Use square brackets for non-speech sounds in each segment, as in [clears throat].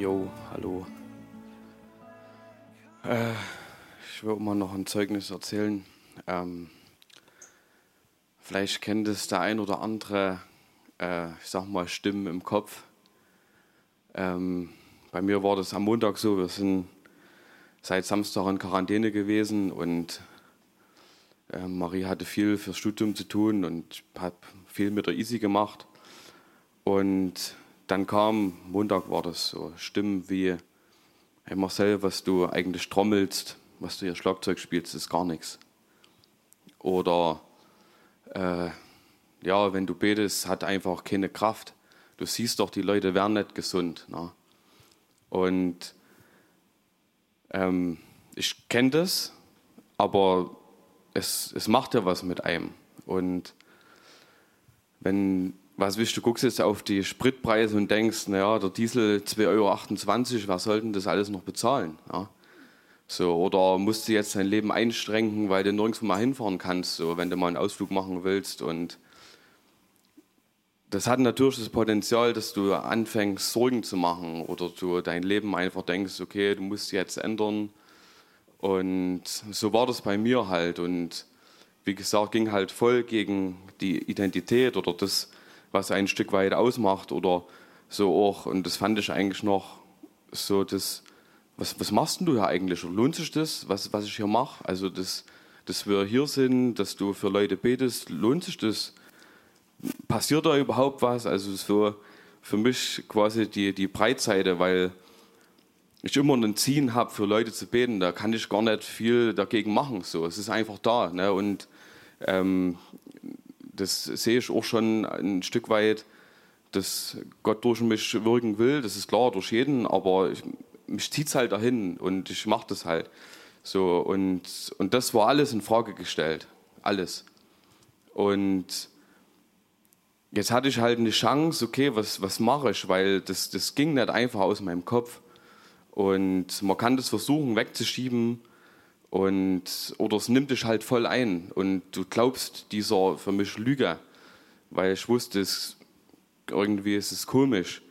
Jo, hallo. Äh, ich will mal noch ein Zeugnis erzählen. Ähm, vielleicht kennt es der ein oder andere, äh, ich sag mal, Stimmen im Kopf. Ähm, bei mir war das am Montag so, wir sind seit Samstag in Quarantäne gewesen und äh, Marie hatte viel fürs Studium zu tun und hat viel mit der Easy gemacht. Und dann kam, Montag war das so, Stimmen wie, hey Marcel, was du eigentlich trommelst, was du hier Schlagzeug spielst, ist gar nichts. Oder äh, ja, wenn du betest, hat einfach keine Kraft. Du siehst doch, die Leute werden nicht gesund. Ne? Und ähm, ich kenne das, aber es, es macht ja was mit einem. Und wenn, was willst du, guckst jetzt auf die Spritpreise und denkst, naja, der Diesel 2,28 Euro, wer soll denn das alles noch bezahlen? Ja? So, oder musst du jetzt dein Leben einstrengen, weil du nirgendwo mal hinfahren kannst, so, wenn du mal einen Ausflug machen willst. Und das hat natürlich das Potenzial, dass du anfängst, Sorgen zu machen oder du dein Leben einfach denkst, okay, du musst jetzt ändern. Und so war das bei mir halt. Und wie gesagt, ging halt voll gegen die Identität oder das, was ein Stück weit ausmacht oder so auch. Und das fand ich eigentlich noch so, das, was, was machst du hier eigentlich? Lohnt sich das, was, was ich hier mache? Also, das, dass wir hier sind, dass du für Leute betest, lohnt sich das? Passiert da überhaupt was? Also, so für mich quasi die, die Breitseite, weil ich immer ein Ziehen habe, für Leute zu beten, da kann ich gar nicht viel dagegen machen. So, es ist einfach da. Ne? Und ähm, das sehe ich auch schon ein Stück weit, dass Gott durch mich wirken will. Das ist klar, durch jeden, aber ich, mich zieht es halt dahin und ich mache das halt. So, und, und das war alles in Frage gestellt. Alles. Und jetzt hatte ich halt eine Chance, okay, was, was mache ich? Weil das, das ging nicht einfach aus meinem Kopf. Und man kann das versuchen wegzuschieben und, oder es nimmt dich halt voll ein und du glaubst dieser für mich Lüge, weil ich wusste, es, irgendwie ist es komisch.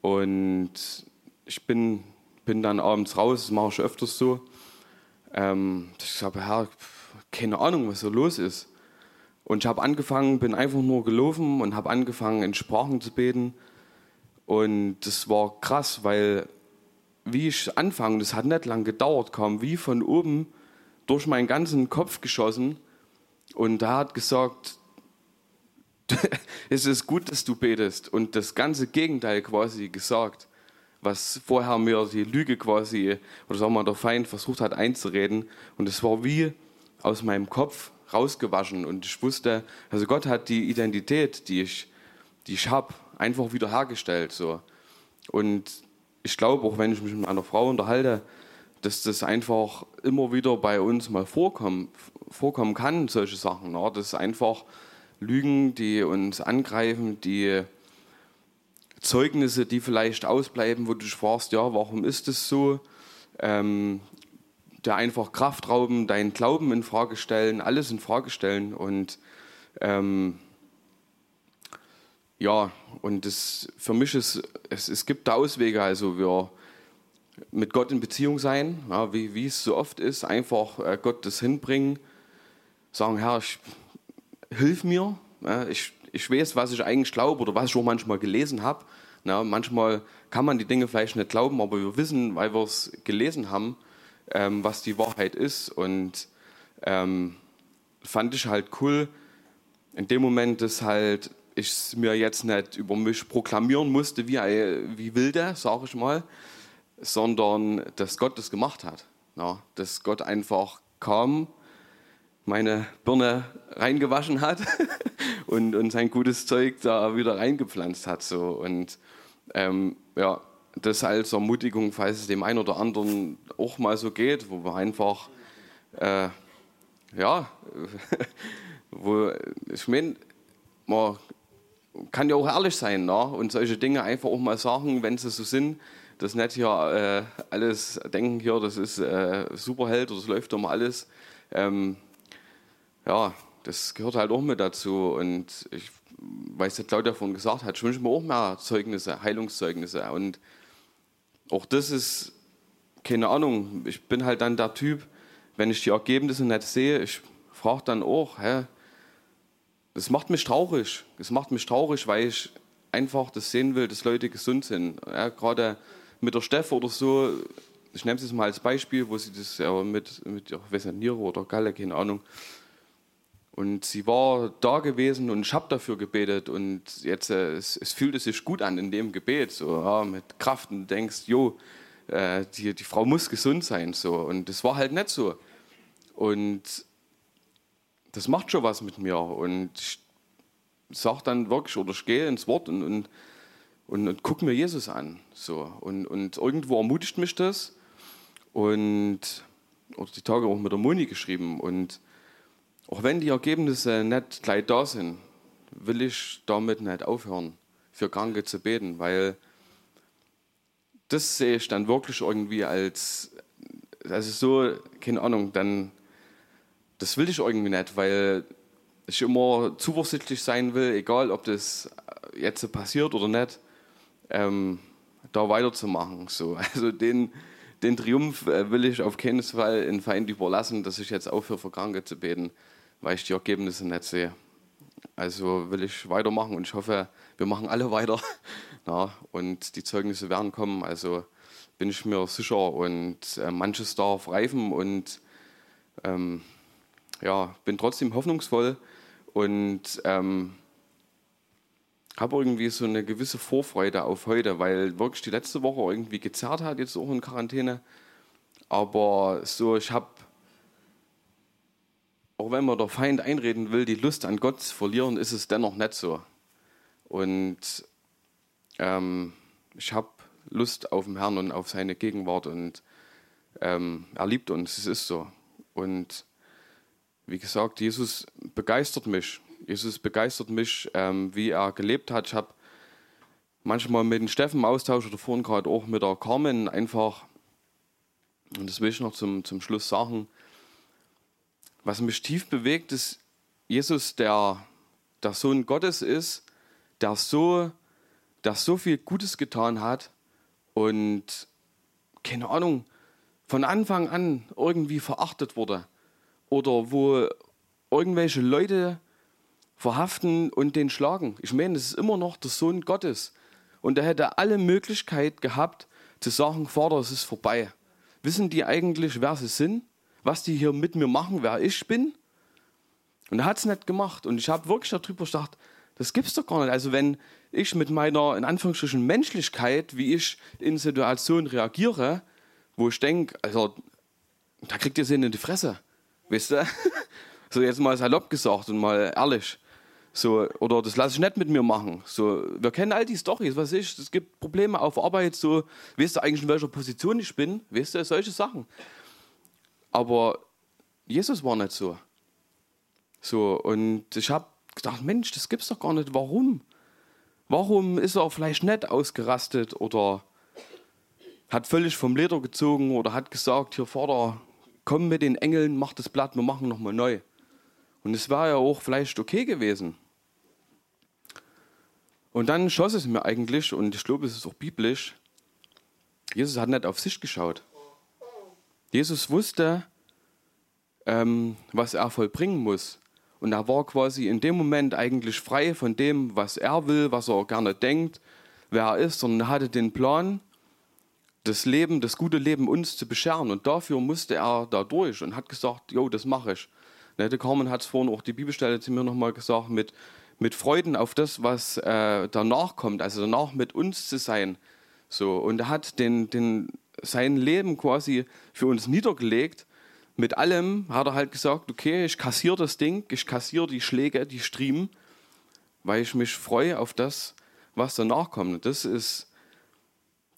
Und ich bin, bin dann abends raus, das mache ich öfters so. Ähm, ich sage, Herr, keine Ahnung, was so los ist. Und ich habe angefangen, bin einfach nur gelaufen und habe angefangen, in Sprachen zu beten. Und das war krass, weil wie ich anfange, das hat nicht lange gedauert, kam wie von oben durch meinen ganzen Kopf geschossen und da hat gesagt, [laughs] es ist gut, dass du betest und das ganze Gegenteil quasi gesagt, was vorher mir die Lüge quasi, oder sagen wir der Feind versucht hat einzureden und es war wie aus meinem Kopf rausgewaschen und ich wusste, also Gott hat die Identität, die ich, die ich habe, einfach wiederhergestellt so. Und ich glaube, auch wenn ich mich mit einer Frau unterhalte, dass das einfach immer wieder bei uns mal vorkommen, vorkommen kann, solche Sachen. Ja, das ist einfach Lügen, die uns angreifen, die Zeugnisse, die vielleicht ausbleiben, wo du dich fragst, ja, warum ist das so? Ähm, der einfach Kraft rauben, deinen Glauben in Frage stellen, alles in Frage stellen und ähm, ja, und das, für mich ist, es, es gibt da Auswege, also wir mit Gott in Beziehung sein, ja, wie, wie es so oft ist, einfach äh, Gott das hinbringen, sagen, Herr, ich, hilf mir, ja, ich, ich weiß, was ich eigentlich glaube oder was ich auch manchmal gelesen habe. Manchmal kann man die Dinge vielleicht nicht glauben, aber wir wissen, weil wir es gelesen haben, ähm, was die Wahrheit ist. Und ähm, fand ich halt cool, in dem Moment, dass halt ich es mir jetzt nicht über mich proklamieren musste, wie, wie wilde, sage ich mal, sondern dass Gott das gemacht hat. Ja, dass Gott einfach kam, meine Birne reingewaschen hat [laughs] und, und sein gutes Zeug da wieder reingepflanzt hat. So. Und ähm, ja, das als Ermutigung, falls es dem einen oder anderen auch mal so geht, wo wir einfach, äh, ja, [laughs] wo, ich meine, man kann ja auch ehrlich sein ne? und solche Dinge einfach auch mal sagen, wenn sie so sind das nicht hier äh, alles denken, hier, das ist äh, Superheld oder das läuft mal alles. Ähm, ja, das gehört halt auch mit dazu. Und ich weiß, was Claudia vorhin gesagt hat, ich wünsche mir auch mehr Zeugnisse, Heilungszeugnisse. Und auch das ist, keine Ahnung, ich bin halt dann der Typ, wenn ich die Ergebnisse nicht sehe, ich frage dann auch, hä, das macht mich traurig. Das macht mich traurig, weil ich einfach das sehen will, dass Leute gesund sind. Ja, gerade mit der Steff oder so, ich nehme es mal als Beispiel, wo sie das ja mit, mit ich Niere oder Galle, keine Ahnung. Und sie war da gewesen und ich habe dafür gebetet und jetzt äh, es, es fühlte sich gut an in dem Gebet, so ja, mit Kraft und denkst, jo, äh, die, die Frau muss gesund sein, so und das war halt nicht so. Und das macht schon was mit mir. Und ich sage dann wirklich oder ich gehe ins Wort und, und, und, und gucke mir Jesus an, so. Und, und irgendwo ermutigt mich das. Und oder die Tage auch mit der Moni geschrieben. Und auch wenn die Ergebnisse nicht gleich da sind, will ich damit nicht aufhören, für Kranke zu beten, weil das sehe ich dann wirklich irgendwie als, also so, keine Ahnung, dann, das will ich irgendwie nicht, weil ich immer zuversichtlich sein will, egal ob das jetzt passiert oder nicht, ähm, da weiterzumachen. So. [laughs] Also den, den Triumph äh, will ich auf keinen Fall in Feind überlassen, dass ich jetzt aufhöre, für Kranke zu beten, weil ich die Ergebnisse nicht sehe. Also will ich weitermachen und ich hoffe, wir machen alle [laughs] weiter. Ja, und die Zeugnisse werden kommen. Also bin ich mir sicher und äh, manches darf reifen und ähm, ja, bin trotzdem hoffnungsvoll und ähm, habe irgendwie so eine gewisse Vorfreude auf heute, weil wirklich die letzte Woche irgendwie gezerrt hat, jetzt auch in Quarantäne. Aber so, ich habe, auch wenn man der Feind einreden will, die Lust an Gott zu verlieren, ist es dennoch nicht so. Und ähm, ich habe Lust auf den Herrn und auf seine Gegenwart und ähm, er liebt uns, es ist so. Und wie gesagt, Jesus begeistert mich. Jesus begeistert mich, ähm, wie er gelebt hat. Ich habe manchmal mit dem Steffen Austausch oder vorhin gerade auch mit der Carmen einfach, und das will ich noch zum, zum Schluss sagen, was mich tief bewegt, ist Jesus, der der Sohn Gottes ist, der so, der so viel Gutes getan hat und keine Ahnung, von Anfang an irgendwie verachtet wurde oder wo irgendwelche Leute verhaften und den schlagen. Ich meine, das ist immer noch der Sohn Gottes. Und er hätte alle Möglichkeit gehabt, zu sagen, Vater, es ist vorbei. Wissen die eigentlich, wer sie sind? Was die hier mit mir machen, wer ich bin? Und er hat es nicht gemacht. Und ich habe wirklich darüber gedacht, das gibt's doch gar nicht. Also wenn ich mit meiner, in Anführungsstrichen, Menschlichkeit, wie ich in Situationen reagiere, wo ich denke, also da kriegt ihr sie in die Fresse. Weißt du? [laughs] So jetzt mal salopp gesagt und mal ehrlich. So, oder das lasse ich nicht mit mir machen. So, wir kennen all die Storys, was ich, es gibt Probleme auf Arbeit, so, weißt du eigentlich, in welcher Position ich bin, weißt du, solche Sachen. Aber Jesus war nicht so. So, und ich habe gedacht, Mensch, das gibt's doch gar nicht. Warum? Warum ist er vielleicht nicht ausgerastet oder hat völlig vom Leder gezogen oder hat gesagt, hier Vater, komm mit den Engeln, mach das Blatt, wir machen nochmal neu. Und es war ja auch vielleicht okay gewesen. Und dann schoss es mir eigentlich, und ich glaube, es ist auch biblisch, Jesus hat nicht auf sich geschaut. Jesus wusste, ähm, was er vollbringen muss. Und er war quasi in dem Moment eigentlich frei von dem, was er will, was er gerne denkt, wer er ist, sondern er hatte den Plan, das Leben, das gute Leben uns zu bescheren. Und dafür musste er da durch und hat gesagt, jo, das mache ich. Der Carmen hat es vorhin auch die Bibelstelle zu mir nochmal gesagt, mit, mit Freuden auf das, was äh, danach kommt, also danach mit uns zu sein. So, und er hat den, den, sein Leben quasi für uns niedergelegt. Mit allem hat er halt gesagt, okay, ich kassiere das Ding, ich kassiere die Schläge, die Striemen, weil ich mich freue auf das, was danach kommt. Das ist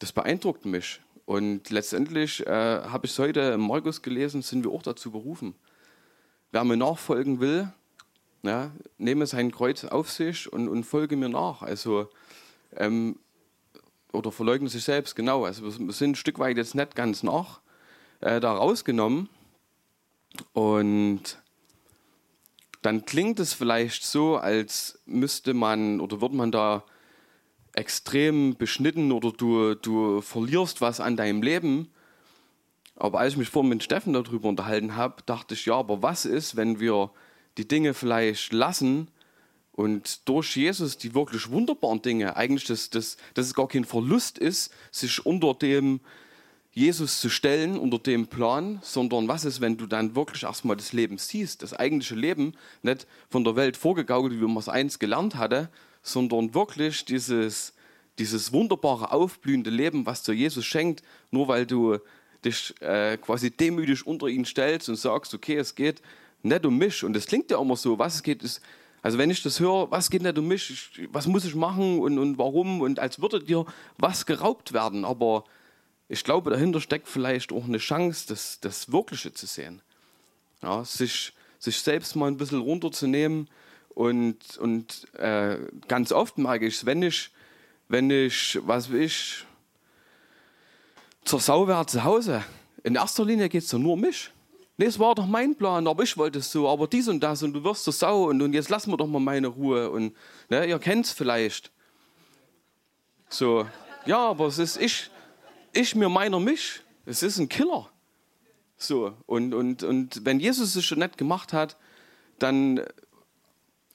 das beeindruckt mich. Und letztendlich äh, habe ich es heute im Markus gelesen, sind wir auch dazu berufen. Wer mir nachfolgen will, ja, nehme sein Kreuz auf sich und, und folge mir nach. Also, ähm, oder verleugne sich selbst, genau. Also wir sind ein Stück weit jetzt nicht ganz nach äh, da rausgenommen. Und dann klingt es vielleicht so, als müsste man oder würde man da extrem beschnitten oder du, du verlierst was an deinem Leben. Aber als ich mich vorhin mit Steffen darüber unterhalten habe, dachte ich, ja, aber was ist, wenn wir die Dinge vielleicht lassen und durch Jesus die wirklich wunderbaren Dinge, eigentlich, dass, dass, dass es gar kein Verlust ist, sich unter dem Jesus zu stellen, unter dem Plan, sondern was ist, wenn du dann wirklich erstmal das Leben siehst, das eigentliche Leben, nicht von der Welt vorgegaukelt, wie man es eins gelernt hatte, sondern wirklich dieses, dieses wunderbare, aufblühende Leben, was dir Jesus schenkt, nur weil du dich äh, quasi demütig unter ihn stellst und sagst, okay, es geht nicht um mich. Und das klingt ja immer so, was es geht, ist, also wenn ich das höre, was geht nicht um mich, ich, was muss ich machen und, und warum und als würde dir was geraubt werden. Aber ich glaube, dahinter steckt vielleicht auch eine Chance, das, das Wirkliche zu sehen. Ja, sich, sich selbst mal ein bisschen runterzunehmen und, und äh, ganz oft merke ich es, wenn ich, wenn ich, was will ich, zur Sau wäre zu Hause, in erster Linie geht es ja nur um mich. Nee, es war doch mein Plan, aber ich wollte es so, aber dies und das und du wirst zur Sau und, und jetzt lassen wir doch mal meine Ruhe und ne, ihr kennt es vielleicht. So, ja, aber es ist ich, ich mir meiner mich. Es ist ein Killer. So, und, und, und wenn Jesus es schon nicht gemacht hat, dann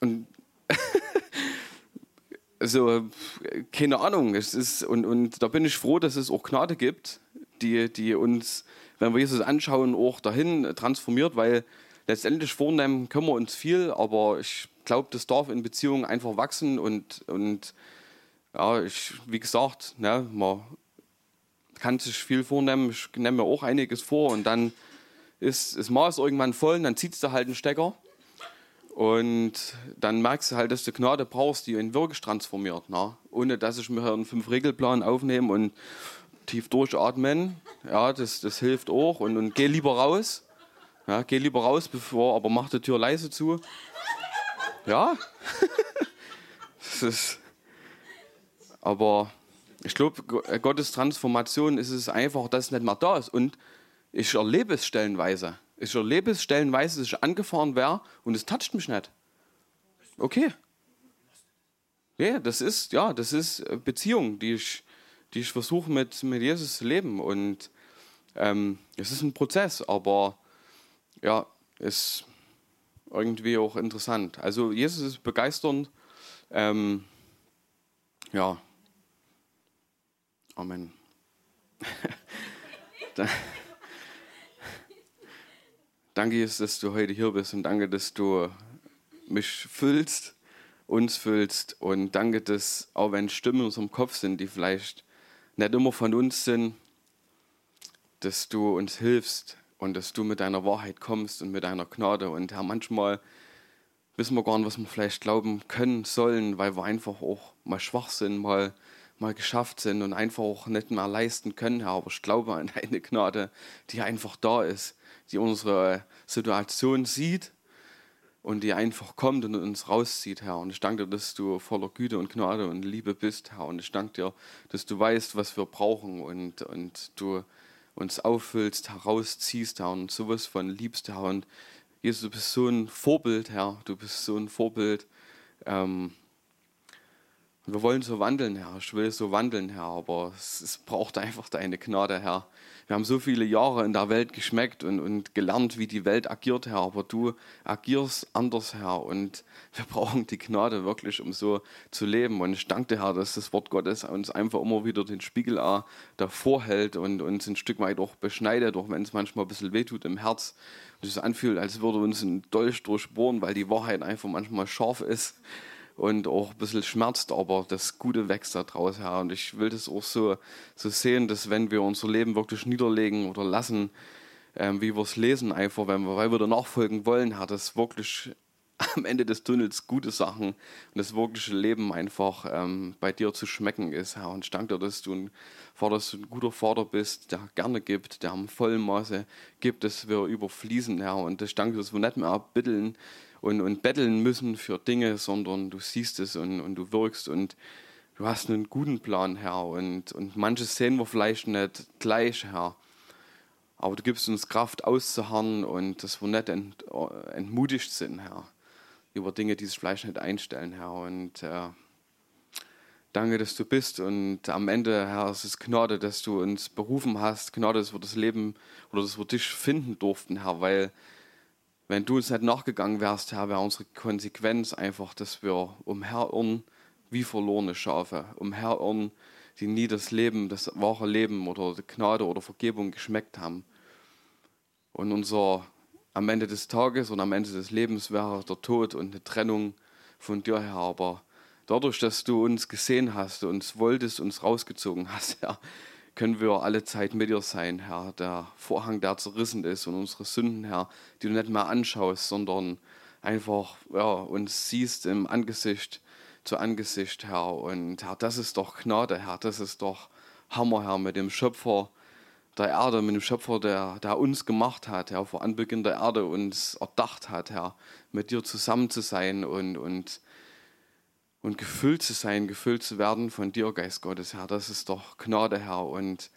und [laughs] so, keine Ahnung, es ist, und, und da bin ich froh, dass es auch Gnade gibt, die, die uns wenn wir Jesus anschauen, auch dahin transformiert, weil letztendlich vornehmen können wir uns viel, aber ich glaube, das darf in Beziehungen einfach wachsen und, und ja, ich, wie gesagt, ne, man kann sich viel vornehmen, ich nehme mir auch einiges vor und dann ist das Maß irgendwann voll und dann ziehst du halt einen Stecker und dann merkst du halt, dass du Gnade brauchst, die ihn wirklich transformiert, ne? ohne dass ich mir einen Fünf-Regelplan aufnehme und tief durchatmen, ja, das, das hilft auch. Und, und geh lieber raus. Ja, geh lieber raus, bevor, aber mach die Tür leise zu. Ja. [laughs] das ist, aber ich glaube, Gottes Transformation ist es einfach, dass es nicht mehr da ist. Und ich erlebe es stellenweise. Ich erlebe es stellenweise, dass ich angefahren wäre und es toucht mich nicht. Okay. Ja, das ist, ja, das ist Beziehung, die ich, die ich versuche mit, mit Jesus zu leben. Und ähm, es ist ein Prozess, aber ja, ist irgendwie auch interessant. Also Jesus ist begeisternd. Ähm, ja. Amen. [laughs] danke, Jesus, dass du heute hier bist und danke, dass du mich füllst, uns füllst und danke, dass auch wenn Stimmen in unserem Kopf sind, die vielleicht nicht immer von uns sind, dass du uns hilfst und dass du mit deiner Wahrheit kommst und mit deiner Gnade. Und Herr, manchmal wissen wir gar nicht, was wir vielleicht glauben können sollen, weil wir einfach auch mal schwach sind, mal, mal geschafft sind und einfach auch nicht mehr leisten können, Herr. Aber ich glaube an deine Gnade, die einfach da ist, die unsere Situation sieht und die einfach kommt und uns rauszieht, Herr. Und ich danke dir, dass du voller Güte und Gnade und Liebe bist, Herr. Und ich danke dir, dass du weißt, was wir brauchen und, und du uns auffüllst, herausziehst, Herr, und sowas von liebst, Herr. Und Jesus, du bist so ein Vorbild, Herr. Du bist so ein Vorbild. Ähm, wir wollen so wandeln, Herr. Ich will so wandeln, Herr. Aber es, es braucht einfach deine Gnade, Herr wir haben so viele Jahre in der Welt geschmeckt und, und gelernt, wie die Welt agiert, Herr, aber du agierst anders, Herr, und wir [laughs] brauchen die Gnade wirklich, um so zu leben. Und ich danke dir, Herr, dass das Wort Gottes uns einfach immer wieder den Spiegel auch davor hält und uns ein Stück weit auch beschneidet, auch wenn es manchmal ein bisschen wehtut im Herz und es anfühlt, als würde uns ein Dolch durchbohren, weil die Wahrheit einfach manchmal scharf ist und auch ein bisschen schmerzt, aber das Gute wächst da draus her. Und ich will das auch so, so sehen, dass wenn wir unser Leben wirklich niederlegen oder lassen, ähm, wie wir es lesen, einfach, wenn wir, weil wir da nachfolgen wollen, hat das wirklich [laughs] am Ende des Tunnels gute Sachen und das wirkliche Leben einfach ähm, bei dir zu schmecken ist, Herr. Und ich danke dir, dass du ein Vater, dass du ein guter Vater bist, der gerne gibt, der am vollen Maße gibt, dass wir überfließen, Herr. Und ich danke dir, dass wir nicht mehr erbitteln, und, und betteln müssen für Dinge, sondern du siehst es und, und du wirkst und du hast einen guten Plan, Herr. Und, und manches sehen wir vielleicht nicht gleich, Herr. Aber du gibst uns Kraft auszuharren und dass wir nicht ent, entmutigt sind, Herr, über Dinge, die sich vielleicht nicht einstellen, Herr. Und äh, Danke, dass du bist und am Ende, Herr, es ist Gnade, dass du uns berufen hast, Gnade, dass wir das Leben oder dass wir dich finden durften, Herr, weil wenn du uns nicht nachgegangen wärst, Herr, wäre unsere Konsequenz einfach, dass wir umherirren wie verlorene Schafe, umherirren, die nie das Leben, das wahre Leben oder die Gnade oder Vergebung geschmeckt haben. Und unser am Ende des Tages und am Ende des Lebens wäre der Tod und eine Trennung von dir, Herr. Aber dadurch, dass du uns gesehen hast, uns wolltest, uns rausgezogen hast, [laughs] Herr, können wir alle Zeit mit dir sein, Herr. Der Vorhang, der zerrissen ist und unsere Sünden, Herr, die du nicht mehr anschaust, sondern einfach ja, uns siehst im Angesicht zu Angesicht, Herr. Und Herr, das ist doch Gnade, Herr. Das ist doch Hammer, Herr, mit dem Schöpfer der Erde, mit dem Schöpfer, der, der uns gemacht hat, Herr, vor Anbeginn der Erde uns erdacht hat, Herr, mit dir zusammen zu sein und, und, und gefüllt zu sein, gefüllt zu werden von dir, Geist Gottes, Herr. Das ist doch Gnade, Herr. Und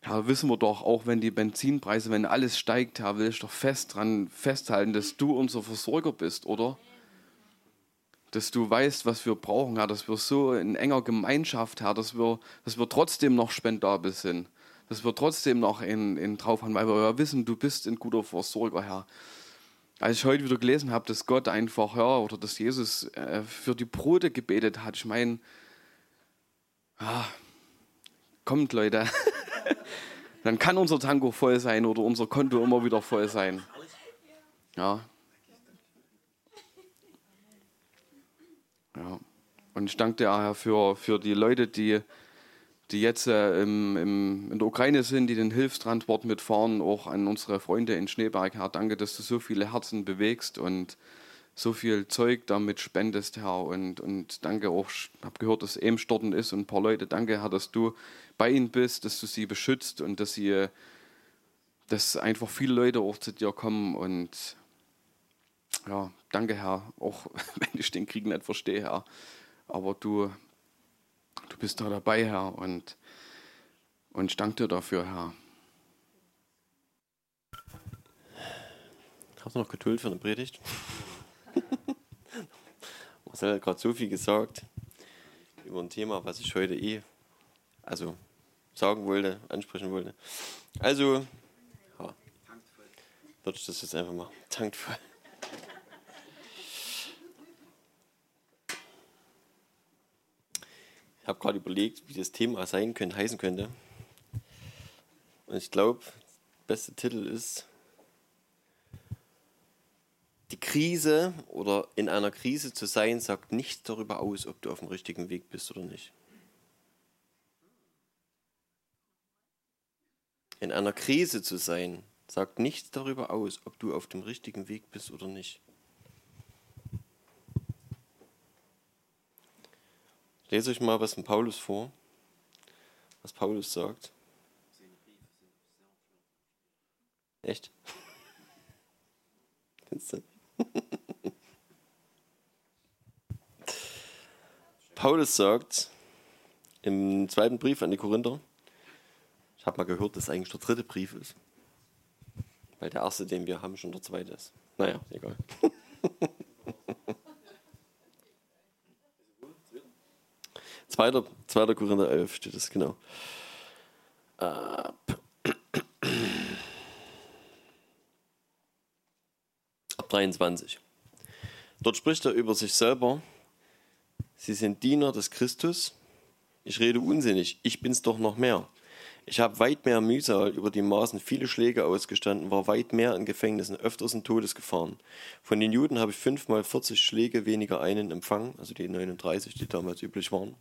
Herr, wissen wir doch, auch wenn die Benzinpreise, wenn alles steigt, Herr, will ich doch fest dran festhalten, dass du unser Versorger bist, oder? Dass du weißt, was wir brauchen, Herr, dass wir so in enger Gemeinschaft, Herr, dass wir, dass wir trotzdem noch spendabel sind dass wir trotzdem noch in, in drauf haben, weil wir ja wissen, du bist ein guter Versorger, Herr. Als ich heute wieder gelesen habe, dass Gott einfach, ja, oder dass Jesus äh, für die Brote gebetet hat, ich meine, ah, kommt Leute, [laughs] dann kann unser Tango voll sein oder unser Konto immer wieder voll sein. Ja. Ja. Und ich danke dir, Herr, für, für die Leute, die die jetzt äh, im, im, in der Ukraine sind, die den Hilfstransport mitfahren, auch an unsere Freunde in Schneeberg, Herr, danke, dass du so viele Herzen bewegst und so viel Zeug damit spendest, Herr. Und, und danke auch, ich habe gehört, dass Emstorten ist und ein paar Leute, danke, Herr, dass du bei ihnen bist, dass du sie beschützt und dass sie, dass einfach viele Leute auch zu dir kommen und ja, danke, Herr, auch [laughs] wenn ich den Krieg nicht verstehe, Herr. Aber du Du bist da dabei, Herr, und, und ich danke dir dafür, Herr. Hast du noch Geduld für eine Predigt? [laughs] Marcel hat gerade so viel gesagt über ein Thema, was ich heute eh also sagen wollte, ansprechen wollte. Also, ja, würde ich das jetzt einfach machen. Tankvoll. Ich habe gerade überlegt, wie das Thema sein könnte, heißen könnte. Und ich glaube, der beste Titel ist Die Krise oder in einer Krise zu sein, sagt nichts darüber aus, ob du auf dem richtigen Weg bist oder nicht. In einer Krise zu sein, sagt nichts darüber aus, ob du auf dem richtigen Weg bist oder nicht. Lese euch mal was von Paulus vor, was Paulus sagt. Echt? [laughs] Du? [laughs] Paulus sagt im zweiten Brief an die Korinther, ich habe mal gehört, dass eigentlich der dritte Brief ist, weil der erste, den wir haben, schon der zweite ist. Naja, egal. [laughs] 2. 2. Korinther 11 steht das, genau. Ab, ab 23. Dort spricht er über sich selber. Sie sind Diener des Christus. Ich rede unsinnig. Ich bin's doch noch mehr. Ich habe weit mehr Mühsal über die Maßen viele Schläge ausgestanden, war weit mehr in Gefängnissen, öfters in Todesgefahren. Von den Juden habe ich fünfmal 40 Schläge weniger einen empfangen, also die 39, die damals üblich waren.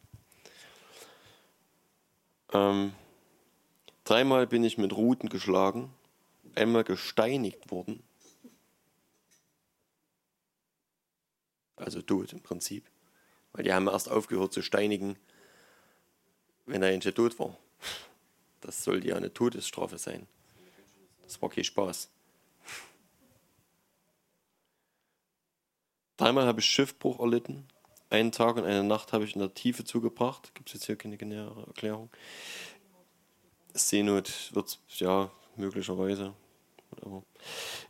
Ähm, dreimal bin ich mit Ruten geschlagen, einmal gesteinigt worden. Also tot im Prinzip. Weil die haben erst aufgehört zu steinigen, wenn er eigentlich tot war. Das sollte ja eine Todesstrafe sein. Das war kein Spaß. Dreimal habe ich Schiffbruch erlitten, einen Tag und eine Nacht habe ich in der Tiefe zugebracht. Gibt es jetzt hier keine nähere Erklärung. Seenot wird es, ja, möglicherweise.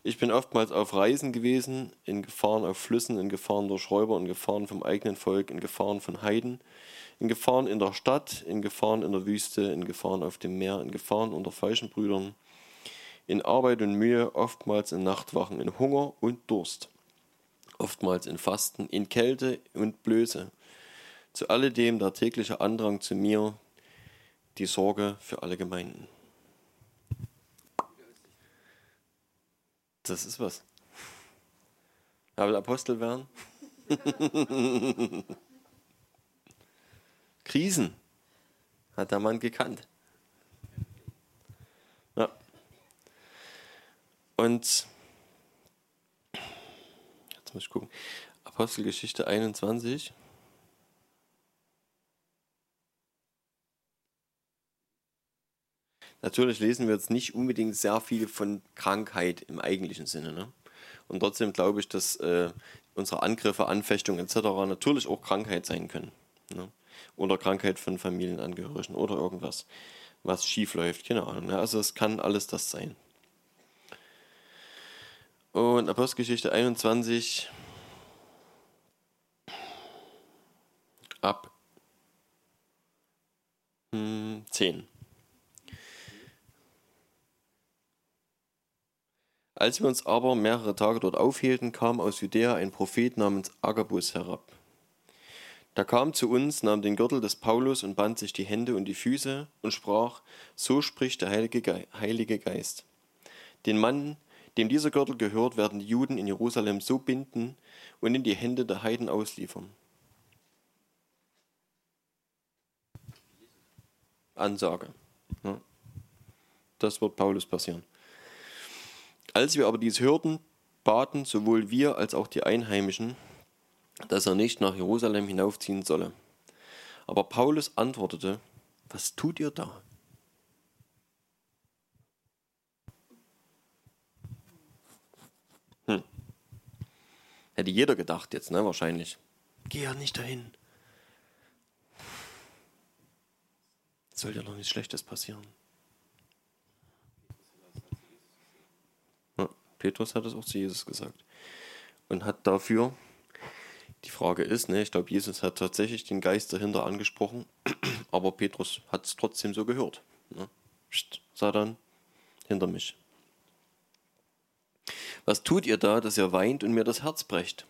Ich bin oftmals auf Reisen gewesen, in Gefahren auf Flüssen, in Gefahren durch Räuber, in Gefahren vom eigenen Volk, in Gefahren von Heiden, in Gefahren in der Stadt, in Gefahren in der Wüste, in Gefahren auf dem Meer, in Gefahren unter falschen Brüdern, in Arbeit und Mühe, oftmals in Nachtwachen, in Hunger und Durst, oftmals in Fasten, in Kälte und Blöße. Zu alledem der tägliche Andrang zu mir, die Sorge für alle Gemeinden. Das ist was. Er will Apostel werden. [laughs] Krisen hat der Mann gekannt. Ja. Und jetzt muss ich gucken. Apostelgeschichte 21. Natürlich lesen wir jetzt nicht unbedingt sehr viel von Krankheit im eigentlichen Sinne. Ne? Und trotzdem glaube ich, dass äh, unsere Angriffe, Anfechtungen etc. natürlich auch Krankheit sein können. Ne? Oder Krankheit von Familienangehörigen oder irgendwas, was schief läuft. Keine Ahnung. Ne? Also es kann alles das sein. Und Apostelgeschichte 21 ab hm, 10. Als wir uns aber mehrere Tage dort aufhielten, kam aus Judäa ein Prophet namens Agabus herab. Da kam zu uns, nahm den Gürtel des Paulus und band sich die Hände und die Füße und sprach, so spricht der Heilige Geist. Den Mann, dem dieser Gürtel gehört, werden die Juden in Jerusalem so binden und in die Hände der Heiden ausliefern. Ansage. Das wird Paulus passieren. Als wir aber dies hörten, baten sowohl wir als auch die Einheimischen, dass er nicht nach Jerusalem hinaufziehen solle. Aber Paulus antwortete, was tut ihr da? Hätte jeder gedacht jetzt, ne, wahrscheinlich. Geh ja nicht dahin. Soll ja noch nichts Schlechtes passieren. Petrus hat es auch zu Jesus gesagt. Und hat dafür, die Frage ist, ne, ich glaube, Jesus hat tatsächlich den Geist dahinter angesprochen, [clears throat] aber Petrus hat es trotzdem so gehört. Ne? Satan, hinter mich. Was tut ihr da, dass ihr weint und mir das Herz brecht?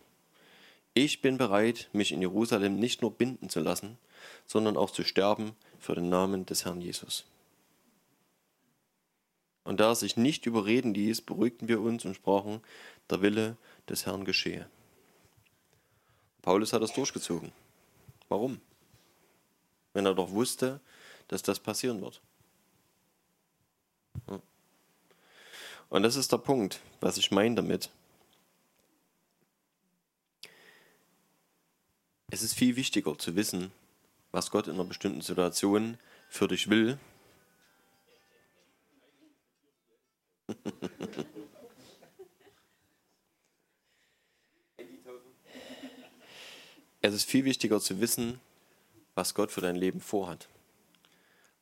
Ich bin bereit, mich in Jerusalem nicht nur binden zu lassen, sondern auch zu sterben für den Namen des Herrn Jesus. Und da er sich nicht überreden ließ, beruhigten wir uns und sprachen, der Wille des Herrn geschehe. Paulus hat das durchgezogen. Warum? Wenn er doch wusste, dass das passieren wird. Und das ist der Punkt, was ich meine damit. Es ist viel wichtiger zu wissen, was Gott in einer bestimmten Situation für dich will, [laughs] es ist viel wichtiger zu wissen, was Gott für dein Leben vorhat,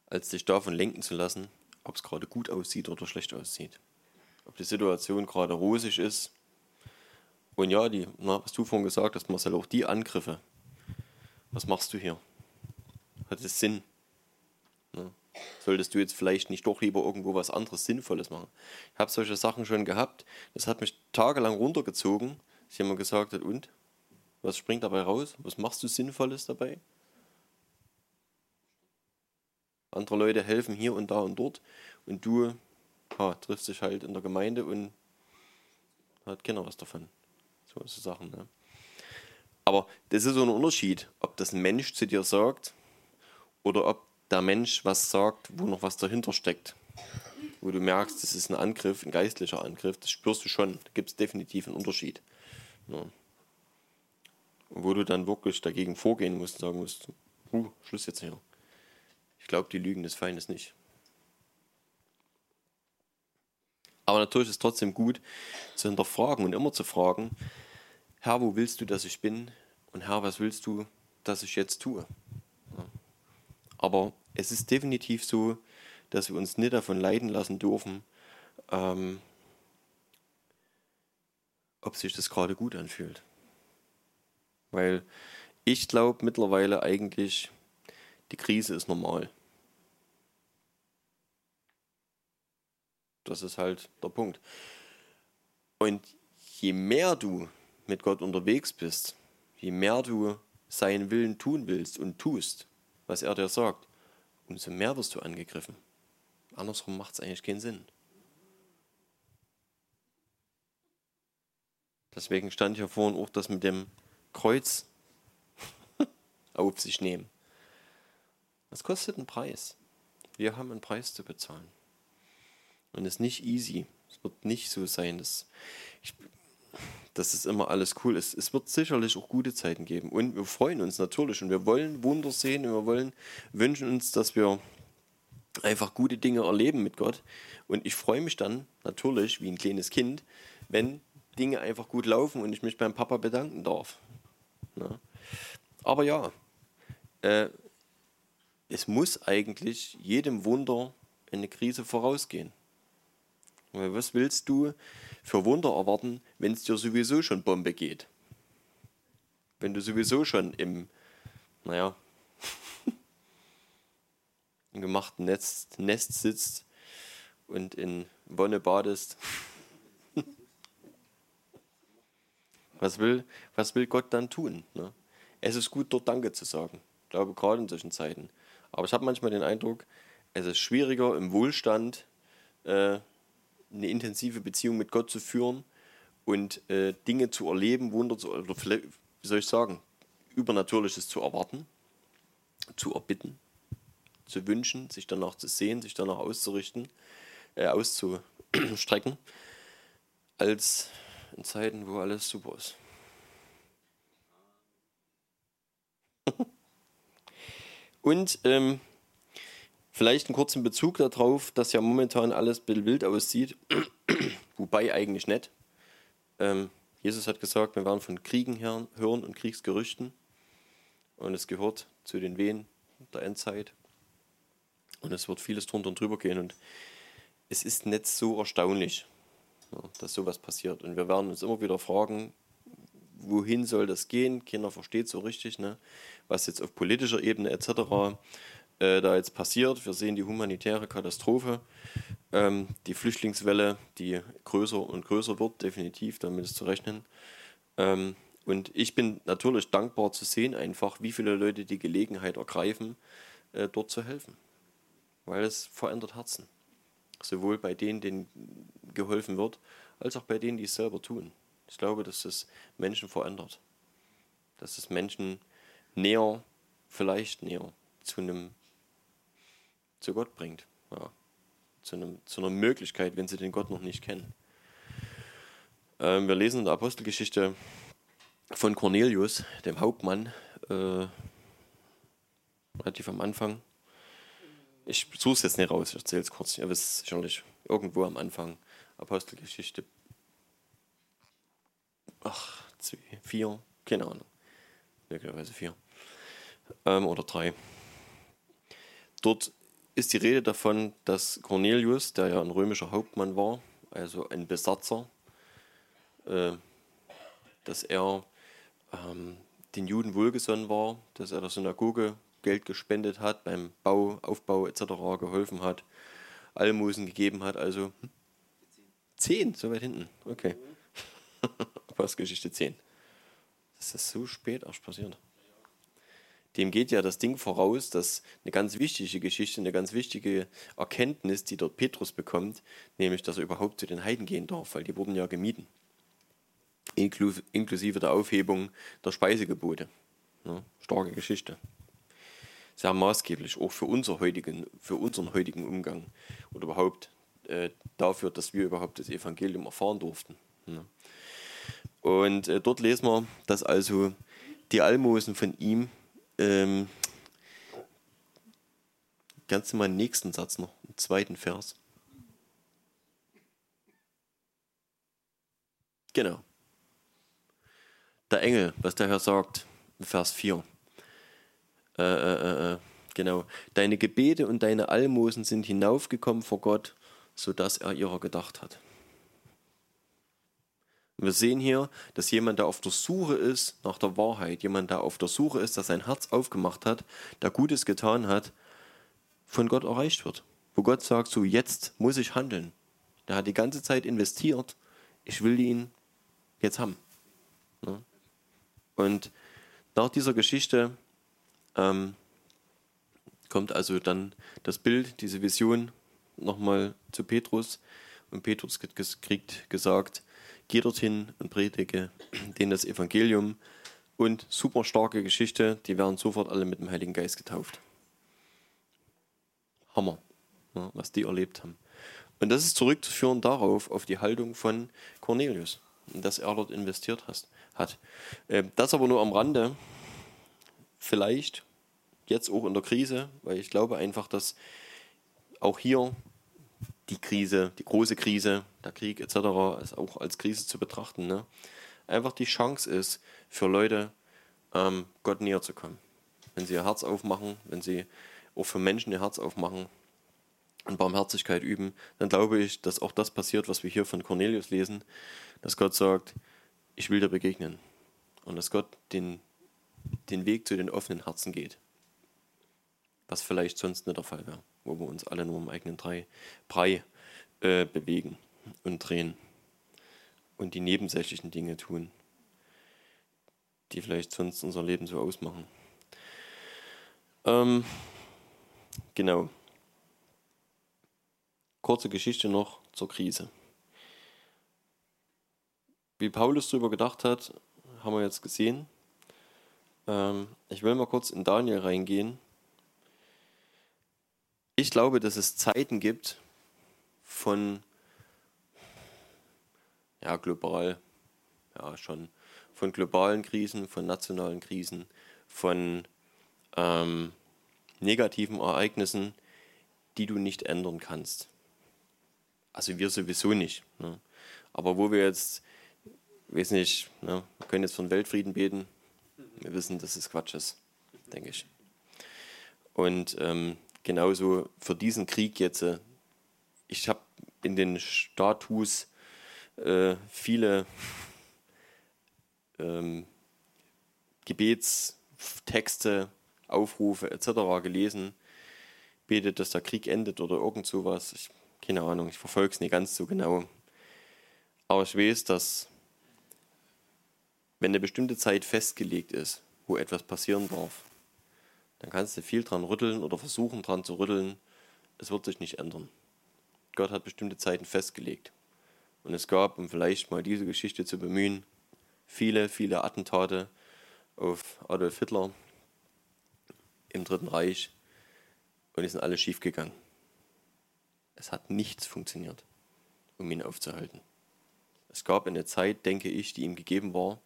als dich davon lenken zu lassen, ob es gerade gut aussieht oder schlecht aussieht. Ob die Situation gerade rosig ist. Und ja, die, na, was du vorhin gesagt hast, Marcel, auch die Angriffe. Was machst du hier? Hat es Sinn? Ne? Solltest du jetzt vielleicht nicht doch lieber irgendwo was anderes Sinnvolles machen? Ich habe solche Sachen schon gehabt. Das hat mich tagelang runtergezogen. dass jemand gesagt hat, und? Was springt dabei raus? Was machst du Sinnvolles dabei? Andere Leute helfen hier und da und dort und du ha, triffst dich halt in der Gemeinde und hat keiner was davon. So, so Sachen. Ne? Aber das ist so ein Unterschied, ob das ein Mensch zu dir sagt oder ob der Mensch was sagt, wo noch was dahinter steckt. Wo du merkst, das ist ein Angriff, ein geistlicher Angriff, das spürst du schon. Da gibt es definitiv einen Unterschied. Ja. Wo du dann wirklich dagegen vorgehen musst und sagen musst, uh, Schluss jetzt hier. Ich glaube, die Lügen des Feindes nicht. Aber natürlich ist es trotzdem gut zu hinterfragen und immer zu fragen, Herr, wo willst du, dass ich bin? Und Herr, was willst du, dass ich jetzt tue? Aber es ist definitiv so, dass wir uns nicht davon leiden lassen dürfen, ähm, ob sich das gerade gut anfühlt. Weil ich glaube mittlerweile eigentlich, die Krise ist normal. Das ist halt der Punkt. Und je mehr du mit Gott unterwegs bist, je mehr du seinen Willen tun willst und tust, was er dir sagt, umso mehr wirst du angegriffen. Andersrum macht es eigentlich keinen Sinn. Deswegen stand hier vorhin auch das mit dem Kreuz [laughs] auf sich nehmen. Das kostet einen Preis. Wir haben einen Preis zu bezahlen. Und es ist nicht easy. Es wird nicht so sein, dass, ich, dass es immer alles cool ist. Es wird sicherlich auch gute Zeiten geben. Und wir freuen uns natürlich und wir wollen Wunder sehen und wir wollen, wünschen uns, dass wir einfach gute Dinge erleben mit Gott. Und ich freue mich dann natürlich, wie ein kleines Kind, wenn Dinge einfach gut laufen und ich mich beim Papa bedanken darf. Ja. Aber ja, äh, es muss eigentlich jedem Wunder eine Krise vorausgehen. Weil was willst du für Wunder erwarten, wenn es dir sowieso schon Bombe geht? Wenn du sowieso schon im, naja, [laughs] im gemachten Nest, Nest sitzt und in Wonne badest. [laughs] was, will, was will Gott dann tun? Ne? Es ist gut, dort Danke zu sagen. Ich glaube, gerade in solchen Zeiten. Aber ich habe manchmal den Eindruck, es ist schwieriger im Wohlstand äh, eine intensive Beziehung mit Gott zu führen und äh, Dinge zu erleben, Wunder zu, oder vielleicht, wie soll ich sagen, Übernatürliches zu erwarten, zu erbitten, zu wünschen, sich danach zu sehen, sich danach auszurichten, äh, auszustrecken, als in Zeiten, wo alles super ist. [laughs] und ähm, Vielleicht einen kurzen Bezug darauf, dass ja momentan alles ein bisschen wild aussieht, [clears throat] wobei eigentlich nicht. Ähm, Jesus hat gesagt, wir werden von Kriegen hören und Kriegsgerüchten und es gehört zu den Wehen der Endzeit und es wird vieles drunter und drüber gehen und es ist nicht so erstaunlich, dass sowas passiert und wir werden uns immer wieder fragen, wohin soll das gehen? Keiner versteht so richtig, ne? was jetzt auf politischer Ebene etc äh, da jetzt passiert. Wir sehen die humanitäre Katastrophe, ähm, die Flüchtlingswelle, die größer und größer wird, definitiv, damit ist zu rechnen. Ähm, und ich bin natürlich dankbar zu sehen, einfach, wie viele Leute die Gelegenheit ergreifen, äh, dort zu helfen. Weil es verändert Herzen. Sowohl bei denen, denen geholfen wird, als auch bei denen, die es selber tun. Ich glaube, dass es Menschen verändert. Dass es Menschen näher, vielleicht näher zu einem zu Gott bringt. Ja. Zu, einem, zu einer Möglichkeit, wenn sie den Gott noch nicht kennen. Ähm, wir lesen in der Apostelgeschichte von Cornelius, dem Hauptmann, äh, relativ am Anfang. Ich suche es jetzt nicht raus, ich erzähle es kurz. Ihr wisst sicherlich, irgendwo am Anfang. Apostelgeschichte. Ach, zwei, vier, keine Ahnung. Möglicherweise vier. Ähm, oder drei. Dort ist die Rede davon, dass Cornelius, der ja ein römischer Hauptmann war, also ein Besatzer, äh, dass er ähm, den Juden wohlgesonnen war, dass er der Synagoge Geld gespendet hat, beim Bau, Aufbau etc. geholfen hat, Almosen gegeben hat, also zehn, so weit hinten, okay. [laughs] Apostelgeschichte 10. Das ist so spät erst passiert dem geht ja das Ding voraus, dass eine ganz wichtige Geschichte, eine ganz wichtige Erkenntnis, die dort Petrus bekommt, nämlich, dass er überhaupt zu den Heiden gehen darf, weil die wurden ja gemieden. Inklusive der Aufhebung der Speisegebote. Ja, starke Geschichte. Sehr maßgeblich, auch für, unser heutigen, für unseren heutigen Umgang oder überhaupt äh, dafür, dass wir überhaupt das Evangelium erfahren durften. Ja. Und äh, dort lesen wir, dass also die Almosen von ihm ähm, kannst du mal den nächsten Satz noch, den zweiten Vers? Genau. Der Engel, was der Herr sagt, Vers 4. Äh, äh, äh, äh, genau. Deine Gebete und deine Almosen sind hinaufgekommen vor Gott, sodass er ihrer gedacht hat. Wir sehen hier, dass jemand, der auf der Suche ist nach der Wahrheit, jemand, der auf der Suche ist, der sein Herz aufgemacht hat, der Gutes getan hat, von Gott erreicht wird. Wo Gott sagt, so jetzt muss ich handeln. Der hat die ganze Zeit investiert, ich will ihn jetzt haben. Und nach dieser Geschichte ähm, kommt also dann das Bild, diese Vision nochmal zu Petrus. Und Petrus kriegt gesagt, geh dorthin und predige [clears throat] denen das Evangelium. Und super starke Geschichte, die werden sofort alle mit dem Heiligen Geist getauft. Hammer, ja, was die erlebt haben. Und das ist zurückzuführen darauf, auf die Haltung von Cornelius, dass er dort investiert hat. Ähm, das aber nur am Rande. Vielleicht jetzt auch in der Krise, weil ich glaube einfach, dass auch hier die Krise, die große Krise, der Krieg etc. ist auch als Krise zu betrachten. Ne? Einfach die Chance ist für Leute, ähm, Gott näher zu kommen. Wenn sie ihr Herz aufmachen, wenn sie auch für Menschen ihr Herz aufmachen und Barmherzigkeit üben, dann glaube ich, dass auch das passiert, was wir hier von Cornelius lesen, dass Gott sagt, ich will dir begegnen. Und dass Gott den, den Weg zu den offenen Herzen geht. Was vielleicht sonst nicht der Fall wäre wo wir uns alle nur im eigenen Brei äh, bewegen und drehen und die nebensächlichen Dinge tun, die vielleicht sonst unser Leben so ausmachen. Ähm, genau. Kurze Geschichte noch zur Krise. Wie Paulus darüber gedacht hat, haben wir jetzt gesehen. Ähm, ich will mal kurz in Daniel reingehen ich glaube, dass es Zeiten gibt von, ja, global, ja, schon, von globalen Krisen, von nationalen Krisen, von ähm, negativen Ereignissen, die du nicht ändern kannst. Also wir sowieso nicht. Ne? Aber wo wir jetzt, weiß nicht, ne, wir können jetzt von Weltfrieden beten, wir wissen, dass es Quatsch ist, denke ich. Und ähm, genauso für diesen Krieg jetzt. Äh, ich habe in den Status äh, viele ähm, Gebetstexte, Aufrufe etc. gelesen. Betet, dass der Krieg endet oder irgend sowas. Ich, keine Ahnung, ich verfolge es nicht ganz so genau. Aber ich weiß, dass wenn eine bestimmte Zeit festgelegt ist, wo etwas passieren darf, dann kannst du viel dran rütteln oder versuchen dran zu rütteln. Es wird sich nicht ändern. Gott hat bestimmte Zeiten festgelegt. Und es gab, um vielleicht mal diese Geschichte zu bemühen, viele, viele Attentate auf Adolf Hitler im Dritten Reich und die sind alle schiefgegangen. Es hat nichts funktioniert, um ihn aufzuhalten. Es gab eine Zeit, denke ich, die ihm gegeben war,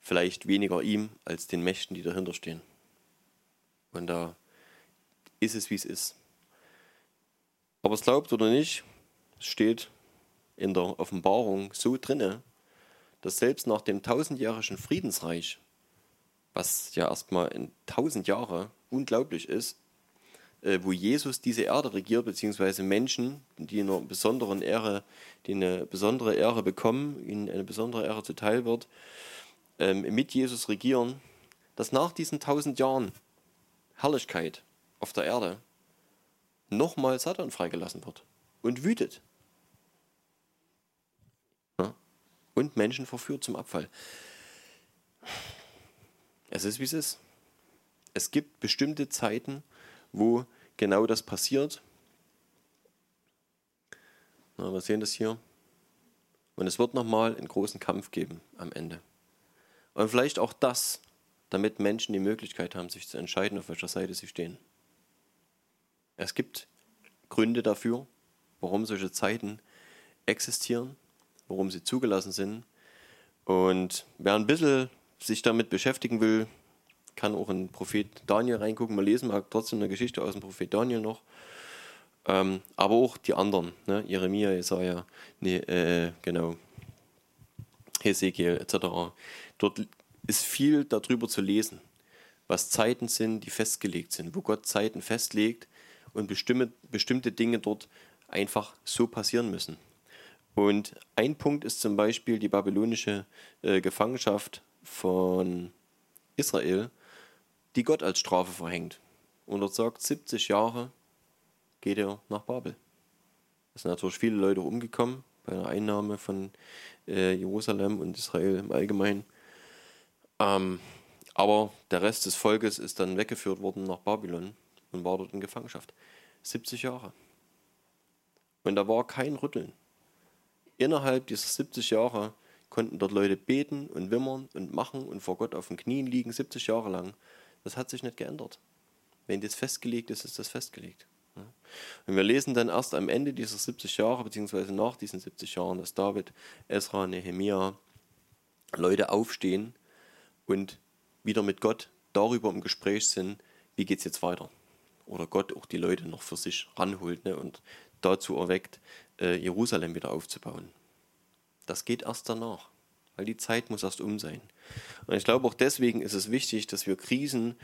vielleicht weniger ihm als den Mächten, die dahinter stehen. Und da ist es, wie es ist. Aber es glaubt oder nicht, steht in der Offenbarung so drinne, dass selbst nach dem tausendjährigen Friedensreich, was ja erstmal in tausend Jahre unglaublich ist, äh, wo Jesus diese Erde regiert, beziehungsweise Menschen, die einer besonderen Ehre, die eine besondere Ehre bekommen, ihnen eine besondere Ehre zuteil wird, ähm, mit Jesus regieren, dass nach diesen tausend Jahren Herrlichkeit auf der Erde nochmal Satan freigelassen wird und wütet. Und Menschen verführt zum Abfall. Es ist, wie es ist. Es gibt bestimmte Zeiten, wo genau das passiert. Na, wir sehen das hier. Und es wird nochmal einen großen Kampf geben am Ende. Und vielleicht auch das damit Menschen die Möglichkeit haben, sich zu entscheiden, auf welcher Seite sie stehen. Es gibt Gründe dafür, warum solche Zeiten existieren, warum sie zugelassen sind. Und wer ein bisschen sich damit beschäftigen will, kann auch in Prophet Daniel reingucken. Wir lesen mal trotzdem eine Geschichte aus dem Prophet Daniel noch. Ähm, aber auch die anderen, ne? Jeremia, Jesaja, nee, äh, genau, Hesekiel etc. Dort ist viel darüber zu lesen, was Zeiten sind, die festgelegt sind, wo Gott Zeiten festlegt und bestimmte, bestimmte Dinge dort einfach so passieren müssen. Und ein Punkt ist zum Beispiel die babylonische äh, Gefangenschaft von Israel, die Gott als Strafe verhängt. Und dort sagt, 70 Jahre geht er nach Babel. Es sind natürlich viele Leute umgekommen bei der Einnahme von äh, Jerusalem und Israel im Allgemeinen. Ähm, aber der Rest des Volkes ist dann weggeführt worden nach Babylon und war dort in Gefangenschaft. 70 Jahre. Und da war kein Rütteln. Innerhalb dieser 70 Jahre konnten dort Leute beten und wimmern und machen und vor Gott auf den Knien liegen, 70 Jahre lang. Das hat sich nicht geändert. Wenn das festgelegt ist, ist das festgelegt. Und wir lesen dann erst am Ende dieser 70 Jahre, beziehungsweise nach diesen 70 Jahren, dass David, Esra, Nehemia, Leute aufstehen und wieder mit Gott darüber im Gespräch sind, wie geht es jetzt weiter. Oder Gott auch die Leute noch für sich ranholt ne, und dazu erweckt, äh, Jerusalem wieder aufzubauen. Das geht erst danach, weil die Zeit muss erst um sein. Und ich glaube auch deswegen ist es wichtig, dass wir Krisen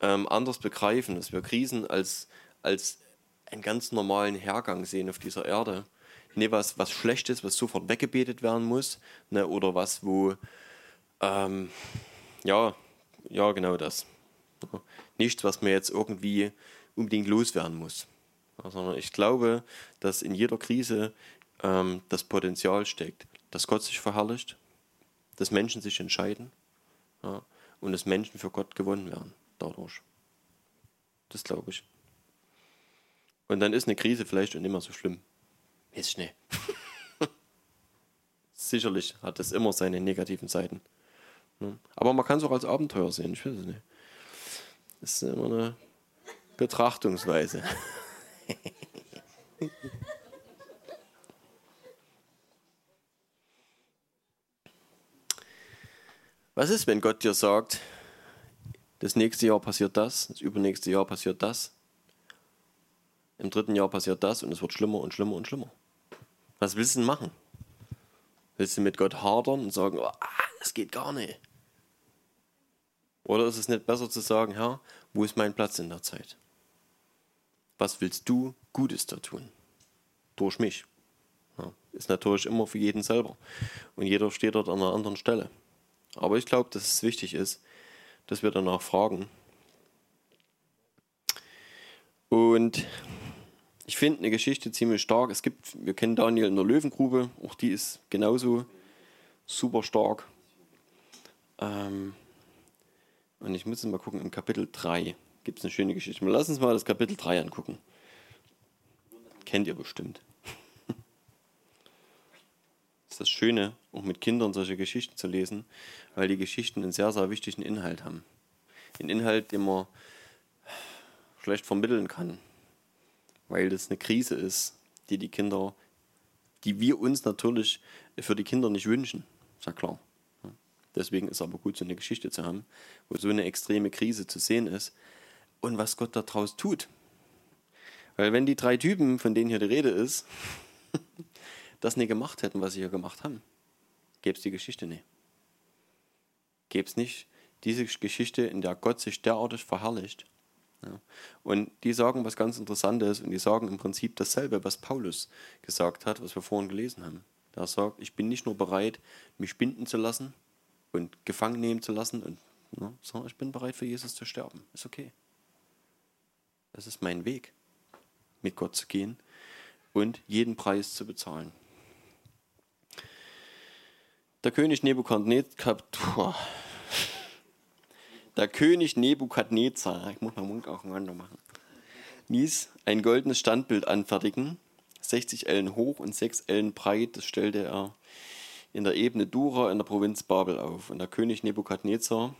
ähm, anders begreifen, dass wir Krisen als, als einen ganz normalen Hergang sehen auf dieser Erde. Nicht was, was Schlechtes, was sofort weggebetet werden muss, ne, oder was, wo, ähm, ja, ja, genau das. Nichts, was man jetzt irgendwie unbedingt loswerden muss. Sondern ich glaube, dass in jeder Krise ähm, das Potenzial steckt, dass Gott sich verherrlicht, dass Menschen sich entscheiden ja, und dass Menschen für Gott gewonnen werden dadurch. Das glaube ich. Und dann ist eine Krise vielleicht nicht mehr so schlimm. Ist schnell. [laughs] Sicherlich hat es immer seine negativen Seiten. Ne? Aber man kann es auch als Abenteuer sehen, ich weiß es nicht. Das ist immer eine Betrachtungsweise. [laughs] Was ist, wenn Gott dir sagt, das nächste Jahr passiert das, das übernächste Jahr passiert das, im dritten Jahr passiert das und es wird schlimmer und schlimmer und schlimmer? Was willst du denn machen? Willst du mit Gott hadern und sagen, oh, das geht gar nicht? Oder ist es nicht besser zu sagen, Herr, wo ist mein Platz in der Zeit? Was willst du Gutes da tun? Durch mich. Ja, ist natürlich immer für jeden selber. Und jeder steht dort an einer anderen Stelle. Aber ich glaube, dass es wichtig ist, dass wir danach fragen. Und ich finde eine Geschichte ziemlich stark. Es gibt, wir kennen Daniel in der Löwengrube, auch die ist genauso super stark. Ähm, und ich muss jetzt mal gucken, im Kapitel 3 gibt es eine schöne Geschichte. Mal lass uns mal das Kapitel 3 angucken. Kennt ihr bestimmt. das [laughs] ist das Schöne, auch mit Kindern solche Geschichten zu lesen, weil die Geschichten einen sehr, sehr wichtigen Inhalt haben. Einen Inhalt, den man schlecht vermitteln kann, weil das eine Krise ist, die die Kinder, die wir uns natürlich für die Kinder nicht wünschen. Ist ja klar. Deswegen ist es aber gut, so eine Geschichte zu haben, wo so eine extreme Krise zu sehen ist und was Gott daraus tut. Weil wenn die drei Typen, von denen hier die Rede ist, [laughs] das nicht gemacht hätten, was sie hier gemacht haben, gäbe es die Geschichte nicht. Gäbe es nicht diese Geschichte, in der Gott sich derartig verherrlicht. Ja. Und die sagen was ganz Interessantes und die sagen im Prinzip dasselbe, was Paulus gesagt hat, was wir vorhin gelesen haben. Der sagt, ich bin nicht nur bereit, mich binden zu lassen, und gefangen nehmen zu lassen. Und ne, so, ich bin bereit für Jesus zu sterben. Ist okay. Das ist mein Weg, mit Gott zu gehen und jeden Preis zu bezahlen. Der König Nebukadnezar, der König Nebukadnezar, ich muss meinen Mund auseinander machen, ließ ein goldenes Standbild anfertigen, 60 Ellen hoch und 6 Ellen breit. Das stellte er in der Ebene Dura in der Provinz Babel auf. Und der König Nebukadnezar,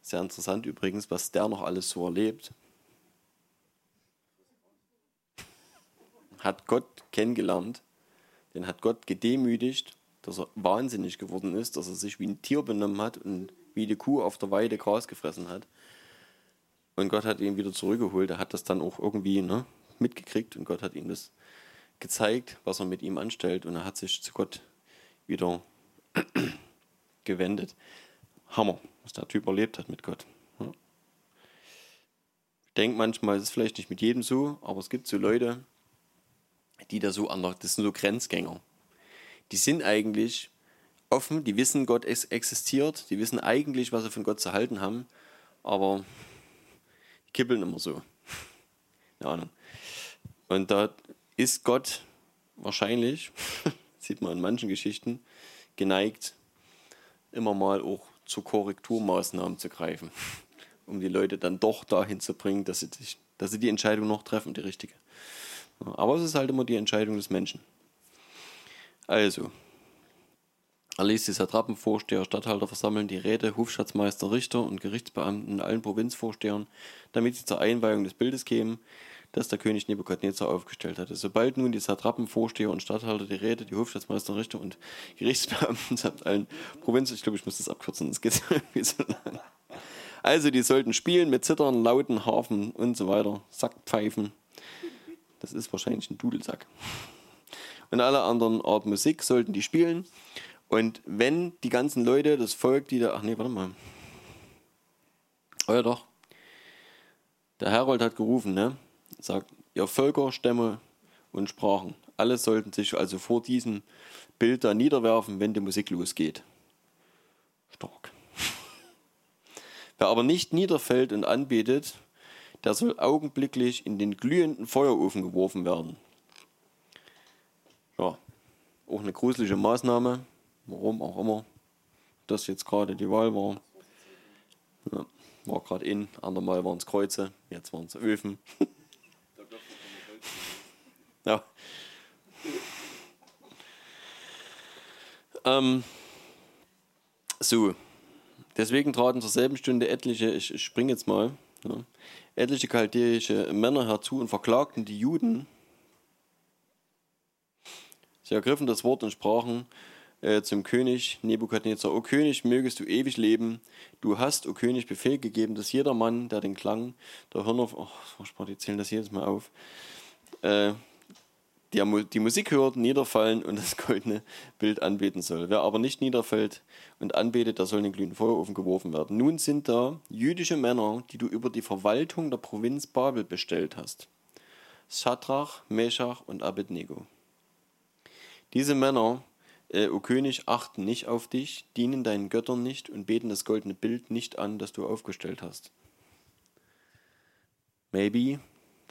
sehr interessant übrigens, was der noch alles so erlebt, hat Gott kennengelernt, den hat Gott gedemütigt, dass er wahnsinnig geworden ist, dass er sich wie ein Tier benommen hat und wie die Kuh auf der Weide Gras gefressen hat. Und Gott hat ihn wieder zurückgeholt. Er hat das dann auch irgendwie ne, mitgekriegt und Gott hat ihm das gezeigt, was er mit ihm anstellt. Und er hat sich zu Gott wieder [coughs] gewendet. Hammer, was der Typ erlebt hat mit Gott. Ich denke manchmal, ist es vielleicht nicht mit jedem so, aber es gibt so Leute, die da so anders, das sind so Grenzgänger. die sind eigentlich offen, die wissen, Gott existiert, die wissen eigentlich, was sie von Gott zu halten haben, aber die kippeln immer so. [laughs] Keine Ahnung. Und da ist Gott wahrscheinlich, [laughs] sieht man in manchen Geschichten, geneigt, immer mal auch zu Korrekturmaßnahmen zu greifen, [laughs] um die Leute dann doch dahin zu bringen, dass sie, sich, dass sie die Entscheidung noch treffen, die richtige. Aber es ist halt immer die Entscheidung des Menschen. Also, er ließ die Satrapen, Vorsteher, Statthalter versammeln, die Räte, Hofschatzmeister, Richter und Gerichtsbeamten allen Provinzvorstehern, damit sie zur Einweihung des Bildes kämen, das der König Nebukadnezar aufgestellt hatte. Sobald nun die Satrapen, Vorsteher und Statthalter, die Räte, die Hofschatzmeister, Richter und Gerichtsbeamten samt allen Provinzen, ich glaube, ich muss das abkürzen, das geht [laughs] irgendwie so lang. Also, die sollten spielen mit Zittern, Lauten, Harfen und so weiter, Sackpfeifen. Das ist wahrscheinlich ein Dudelsack. Und alle anderen Art Musik sollten die spielen. Und wenn die ganzen Leute, das Volk, die da. Ach nee, warte mal. Oh ja, doch. Der Herold hat gerufen, ne? Sagt, ihr Völker, Stämme und Sprachen, alle sollten sich also vor diesem Bild da niederwerfen, wenn die Musik losgeht. Stark. [laughs] Wer aber nicht niederfällt und anbetet, der soll augenblicklich in den glühenden Feuerofen geworfen werden. Ja, auch eine gruselige Maßnahme, warum auch immer das jetzt gerade die Wahl war. Ja, war gerade in, andermal waren es Kreuze, jetzt waren es Öfen. [laughs] ja. Ähm, so, deswegen traten zur selben Stunde etliche, ich, ich springe jetzt mal, ja, etliche chaldäische Männer herzu und verklagten die Juden. Sie ergriffen das Wort und sprachen, äh, zum König Nebukadnezar, O König, mögest du ewig leben. Du hast, O König, Befehl gegeben, dass jeder Mann, der den Klang der Hörner, oh, die zählen das jedes Mal auf, äh, die, die Musik hört, niederfallen und [laughs] das goldene Bild anbeten soll. Wer aber nicht niederfällt und anbetet, der soll in den glühenden Feuerofen geworfen werden. Nun sind da jüdische Männer, die du über die Verwaltung der Provinz Babel bestellt hast. Shadrach, Meshach und Abednego. Diese Männer äh, O König, achten nicht auf dich, dienen deinen Göttern nicht und beten das goldene Bild nicht an, das du aufgestellt hast. Maybe,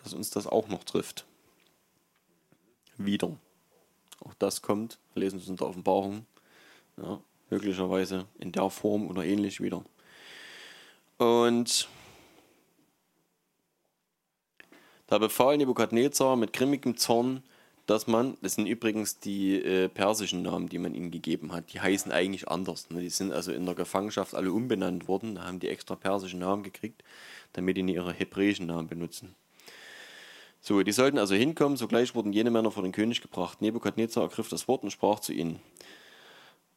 dass uns das auch noch trifft. Wieder. Auch das kommt, lesen wir es in der Offenbarung, ja, möglicherweise in der Form oder ähnlich wieder. Und da befahl Nebukadnezar mit grimmigem Zorn, dass man, das sind übrigens die äh, persischen Namen, die man ihnen gegeben hat, die heißen eigentlich anders. Ne? Die sind also in der Gefangenschaft alle umbenannt worden, da haben die extra persischen Namen gekriegt, damit die ihre hebräischen Namen benutzen. So, die sollten also hinkommen, sogleich wurden jene Männer vor den König gebracht. Nebukadnezar ergriff das Wort und sprach zu ihnen: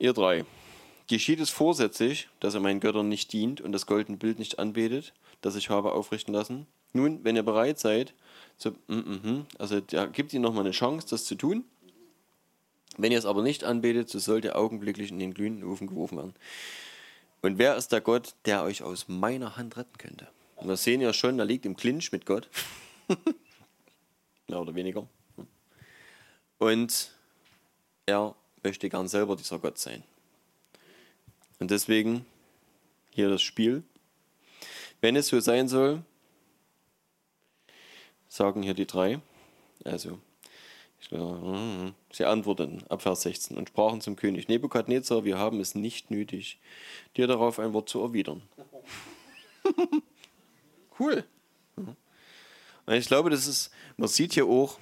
Ihr drei, geschieht es vorsätzlich, dass ihr meinen Göttern nicht dient und das goldene Bild nicht anbetet, das ich habe aufrichten lassen? Nun, wenn ihr bereit seid, so, mm, mm, also da gibt ihnen nochmal eine Chance, das zu tun. Wenn ihr es aber nicht anbetet, so sollt ihr augenblicklich in den glühenden Ofen geworfen werden. Und wer ist der Gott, der euch aus meiner Hand retten könnte? Und wir sehen ja schon, er liegt im Clinch mit Gott. [laughs] Mehr oder weniger. Und er möchte gern selber dieser Gott sein. Und deswegen hier das Spiel. Wenn es so sein soll, sagen hier die drei. Also, glaube, sie antworteten ab Vers 16 und sprachen zum König Nebukadnezar, wir haben es nicht nötig, dir darauf ein Wort zu erwidern. [laughs] cool. Und ich glaube, das ist, man sieht hier auch,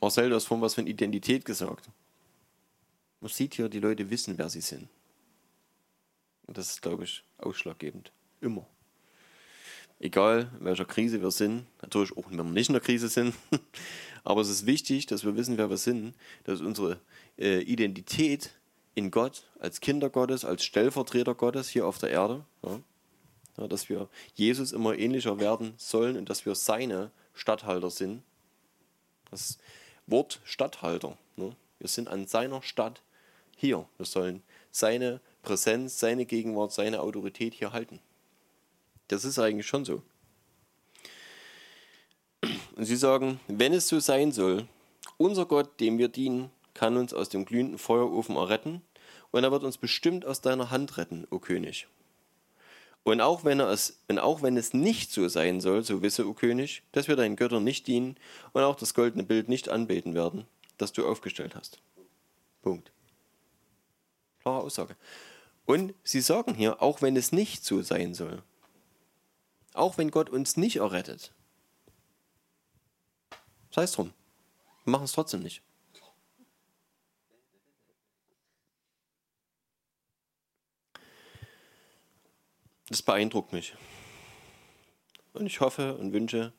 Marcel, du hast vorhin was von Identität gesagt. Man sieht hier, die Leute wissen, wer sie sind. Und das ist, glaube ich, ausschlaggebend. Immer egal in welcher Krise wir sind, natürlich auch wenn wir nicht in der Krise sind, [laughs] aber es ist wichtig, dass wir wissen, wer wir sind, dass unsere äh, Identität in Gott, als Kinder Gottes, als Stellvertreter Gottes hier auf der Erde, ja, ja, dass wir Jesus immer ähnlicher werden sollen und dass wir seine Statthalter sind. Das Wort Statthalter. Ne? Wir sind an seiner Stadt hier. Wir sollen seine Präsenz, seine Gegenwart, seine Autorität hier halten. Das ist eigentlich schon so. Und sie sagen, wenn es so sein soll, unser Gott, dem wir dienen, kann uns aus dem glühenden Feuerofen erretten und er wird uns bestimmt aus deiner Hand retten, o König. Und auch wenn, er es, und auch wenn es nicht so sein soll, so wisse, o König, dass wir deinen Göttern nicht dienen und auch das goldene Bild nicht anbeten werden, das du aufgestellt hast. Punkt. Klare Aussage. Und sie sagen hier, auch wenn es nicht so sein soll, auch wenn Gott uns nicht errettet, sei es drum, wir machen es trotzdem nicht. Das beeindruckt mich. Und ich hoffe und wünsche,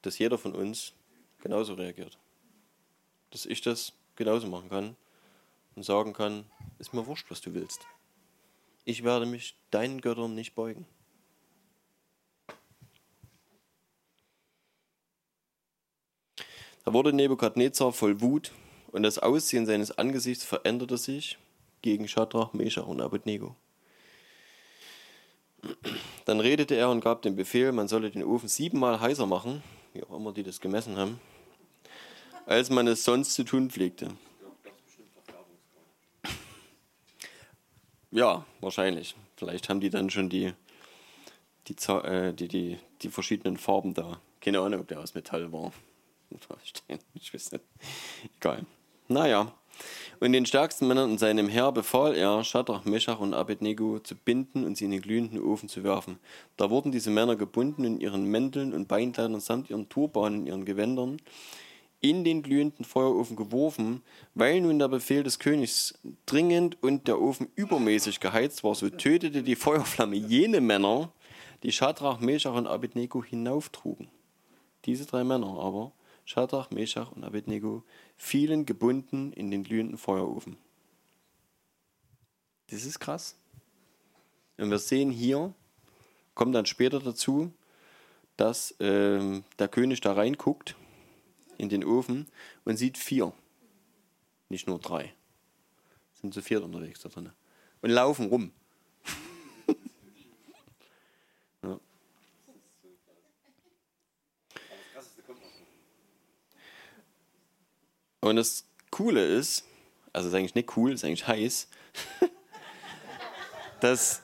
dass jeder von uns genauso reagiert. Dass ich das genauso machen kann und sagen kann, ist mir wurscht, was du willst. Ich werde mich deinen Göttern nicht beugen. Da wurde Nebukadnezar voll Wut und das Aussehen seines Angesichts veränderte sich gegen Shadrach, Meshach und Abednego. Dann redete er und gab den Befehl, man solle den Ofen siebenmal heißer machen, wie auch immer die das gemessen haben, als man es sonst zu tun pflegte. Ja, wahrscheinlich. Vielleicht haben die dann schon die, die, äh, die, die, die verschiedenen Farben da. Keine Ahnung, ob der aus Metall war. Ich weiß nicht. Egal. Naja. Und den stärksten Männern in seinem Heer befahl er, Schadrach, Meschach und Abednego zu binden und sie in den glühenden Ofen zu werfen. Da wurden diese Männer gebunden in ihren Mänteln und Beinkleidern samt ihren Turbanen und ihren Gewändern in den glühenden Feuerofen geworfen, weil nun der Befehl des Königs dringend und der Ofen übermäßig geheizt war, so tötete die Feuerflamme jene Männer, die Schadrach, Meschach und Abednego hinauftrugen. Diese drei Männer aber Schadrach, Meshach und Abednego fielen gebunden in den glühenden Feuerofen. Das ist krass. Und wir sehen hier, kommt dann später dazu, dass äh, der König da reinguckt in den Ofen und sieht vier, nicht nur drei. Sind zu viert unterwegs da drin. Und laufen rum. Und das Coole ist, also ist eigentlich nicht cool, ist eigentlich heiß, [laughs] dass,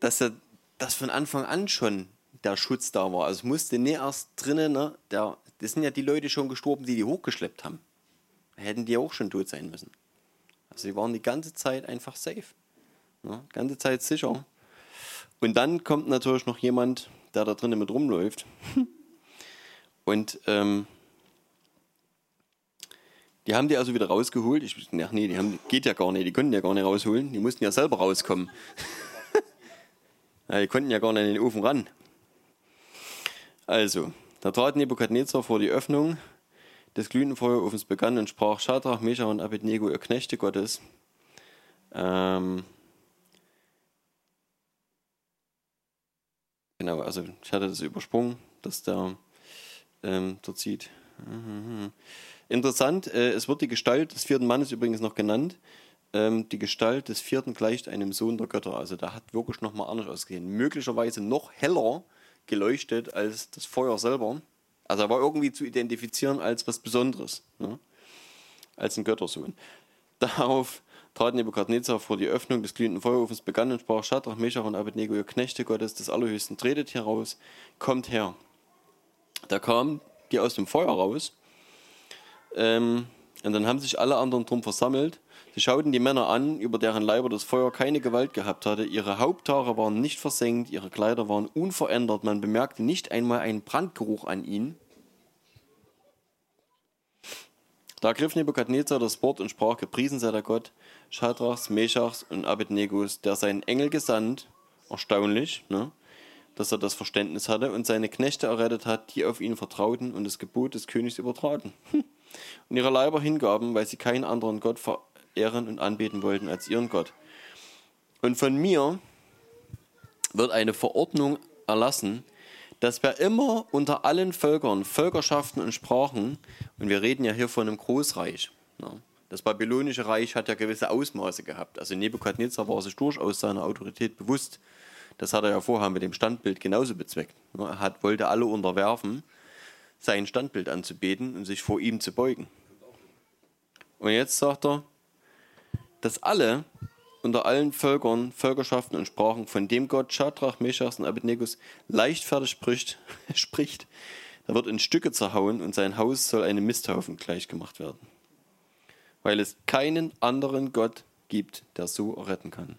dass, er, dass von Anfang an schon der Schutz da war. Also es musste nicht erst drinnen, ne, der, das sind ja die Leute schon gestorben, die die hochgeschleppt haben. Hätten die auch schon tot sein müssen. Also sie waren die ganze Zeit einfach safe. Ne, ganze Zeit sicher. Und dann kommt natürlich noch jemand, der da drinnen mit rumläuft. [laughs] Und ähm, die haben die also wieder rausgeholt. Ich, ach nee, die haben, geht ja gar nicht, die konnten ja gar nicht rausholen. Die mussten ja selber rauskommen. [laughs] ja, die konnten ja gar nicht in den Ofen ran. Also, da trat Nebukadnezar vor die Öffnung des glühenden Feuerofens begann und sprach: Schadrach, Meshach und Abednego, ihr Knechte Gottes. Ähm, genau, also ich hatte das übersprungen, dass der ähm, dort sieht. Mhm. Interessant, äh, es wird die Gestalt des vierten Mannes übrigens noch genannt. Ähm, die Gestalt des vierten gleicht einem Sohn der Götter. Also da hat wirklich nochmal anders ausgesehen. Möglicherweise noch heller geleuchtet als das Feuer selber. Also er war irgendwie zu identifizieren als was Besonderes, ne? als ein Göttersohn. [laughs] Darauf trat Nebukadnezar vor die Öffnung des glühenden Feuerofens, begann und sprach: Schadrach, Meshach und Abednego, ihr Knechte Gottes des Allerhöchsten, tretet heraus, kommt her. Da kamen die aus dem Feuer raus ähm, und dann haben sich alle anderen drum versammelt. Sie schauten die Männer an, über deren Leiber das Feuer keine Gewalt gehabt hatte. Ihre Haupthaare waren nicht versenkt, ihre Kleider waren unverändert. Man bemerkte nicht einmal einen Brandgeruch an ihnen. Da griff Nebukadnezar das Wort und sprach: Gepriesen sei der Gott Schadrachs, Meschachs und Abednegos, der seinen Engel gesandt. Erstaunlich, ne? dass er das Verständnis hatte und seine Knechte errettet hat, die auf ihn vertrauten und das Gebot des Königs übertraten. Hm und ihre Leiber hingaben, weil sie keinen anderen Gott verehren und anbeten wollten als ihren Gott. Und von mir wird eine Verordnung erlassen, dass wer immer unter allen Völkern, Völkerschaften und Sprachen, und wir reden ja hier von einem Großreich, ne? das babylonische Reich hat ja gewisse Ausmaße gehabt. Also Nebukadnezar war sich durchaus seiner Autorität bewusst. Das hat er ja vorher mit dem Standbild genauso bezweckt. Ne? Er hat, wollte alle unterwerfen sein Standbild anzubeten und sich vor ihm zu beugen. Und jetzt sagt er, dass alle unter allen Völkern, Völkerschaften und Sprachen von dem Gott Schadrach, Meshach und Abednego leichtfertig spricht, [laughs] spricht, da wird in Stücke zerhauen und sein Haus soll einem Misthaufen gleichgemacht werden. Weil es keinen anderen Gott gibt, der so retten kann.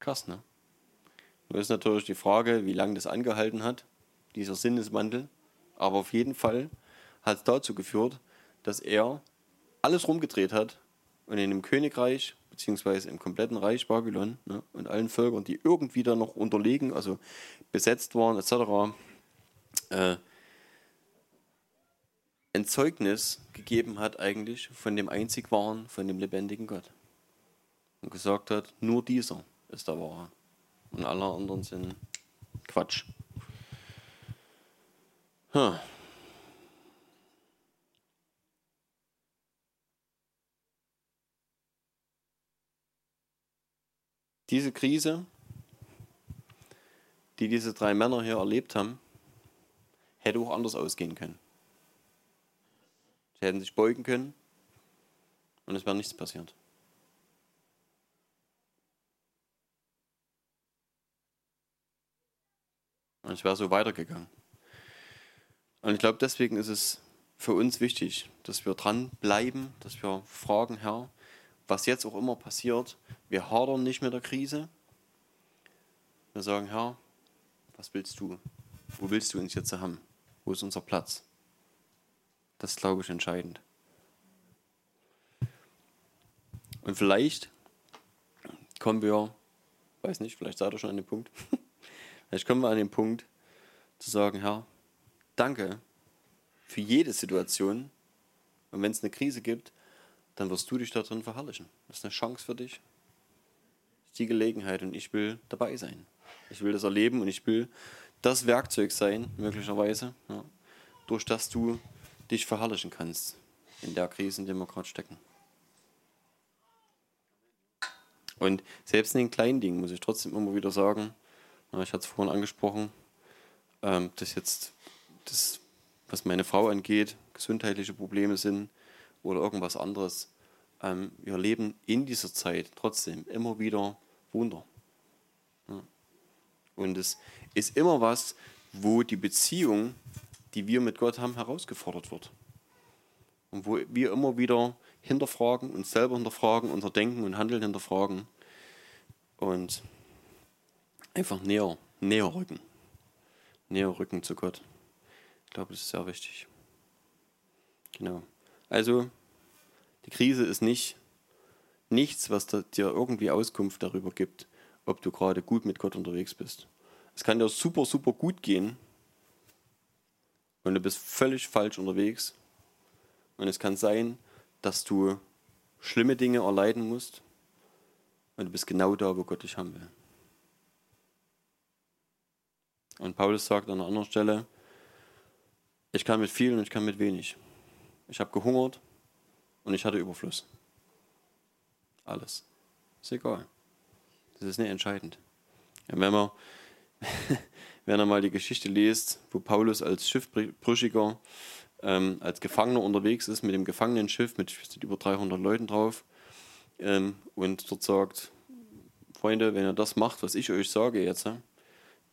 Krass, ne? Nur ist natürlich die Frage, wie lange das angehalten hat, dieser Sinneswandel. Aber auf jeden Fall hat es dazu geführt, dass er alles rumgedreht hat und in dem Königreich, beziehungsweise im kompletten Reich Babylon ne, und allen Völkern, die irgendwie da noch unterlegen, also besetzt waren, etc., äh, ein Zeugnis gegeben hat eigentlich von dem einzig wahren, von dem lebendigen Gott. Und gesagt hat, nur dieser ist der wahre. Und alle anderen sind Quatsch. Huh. Diese Krise, die diese drei Männer hier erlebt haben, hätte auch anders ausgehen können. Sie hätten sich beugen können und es wäre nichts passiert. Und es wäre so weitergegangen. Und ich glaube, deswegen ist es für uns wichtig, dass wir dranbleiben, dass wir fragen, Herr, was jetzt auch immer passiert, wir hadern nicht mit der Krise. Wir sagen, Herr, was willst du? Wo willst du uns jetzt haben? Wo ist unser Platz? Das ist, glaube ich, entscheidend. Und vielleicht kommen wir, weiß nicht, vielleicht seid ihr schon an dem Punkt, [laughs] vielleicht kommen wir an den Punkt zu sagen, Herr, danke für jede Situation. Und wenn es eine Krise gibt, dann wirst du dich da drin verherrlichen. Das ist eine Chance für dich. Das ist die Gelegenheit und ich will dabei sein. Ich will das erleben und ich will das Werkzeug sein, möglicherweise, ja, durch das du dich verherrlichen kannst in der Krise, in der wir gerade stecken. Und selbst in den kleinen Dingen muss ich trotzdem immer wieder sagen, ich hatte es vorhin angesprochen, ähm, dass jetzt das, was meine Frau angeht, gesundheitliche Probleme sind, oder irgendwas anderes. Ähm, wir leben in dieser Zeit trotzdem immer wieder Wunder. Und es ist immer was, wo die Beziehung, die wir mit Gott haben, herausgefordert wird. Und wo wir immer wieder hinterfragen, uns selber hinterfragen, unser Denken und Handeln hinterfragen und einfach näher, näher rücken. Näher rücken zu Gott. Ich glaube, das ist sehr wichtig. Genau. Also, die Krise ist nicht nichts, was dir irgendwie Auskunft darüber gibt, ob du gerade gut mit Gott unterwegs bist. Es kann dir super, super gut gehen und du bist völlig falsch unterwegs. Und es kann sein, dass du schlimme Dinge erleiden musst und du bist genau da, wo Gott dich haben will. Und Paulus sagt an einer anderen Stelle, ich kann mit viel und ich kann mit wenig. Ich habe gehungert und ich hatte Überfluss. Alles. Ist egal. Das ist nicht entscheidend. Ja, wenn man [laughs] wenn er mal die Geschichte liest, wo Paulus als Schiffbrüchiger, ähm, als Gefangener unterwegs ist mit dem Gefangenenschiff mit über 300 Leuten drauf ähm, und dort sagt, Freunde, wenn ihr das macht, was ich euch sage jetzt,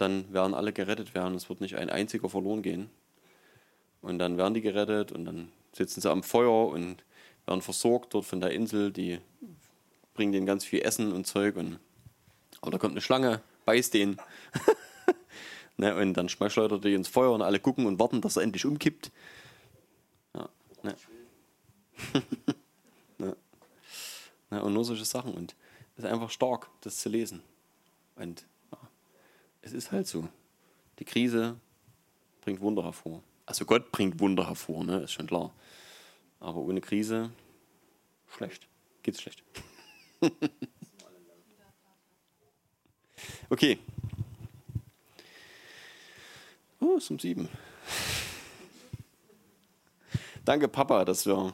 dann werden alle gerettet werden. Es wird nicht ein einziger verloren gehen. Und dann werden die gerettet und dann sitzen sie am Feuer und werden versorgt dort von der Insel. Die bringen denen ganz viel Essen und Zeug. Und, aber da kommt eine Schlange, beißt den. [laughs] ne, und dann schleudert er die ins Feuer und alle gucken und warten, dass er endlich umkippt. Ja, ne. [laughs] ne. Ne, und nur solche Sachen. Und es ist einfach stark, das zu lesen. Und es ist halt so. Die Krise bringt Wunder hervor. Also Gott bringt Wunder hervor, ne? ist schon klar. Aber ohne Krise schlecht. Geht's schlecht. [laughs] okay. Oh, es ist um sieben. Danke, Papa, dass wir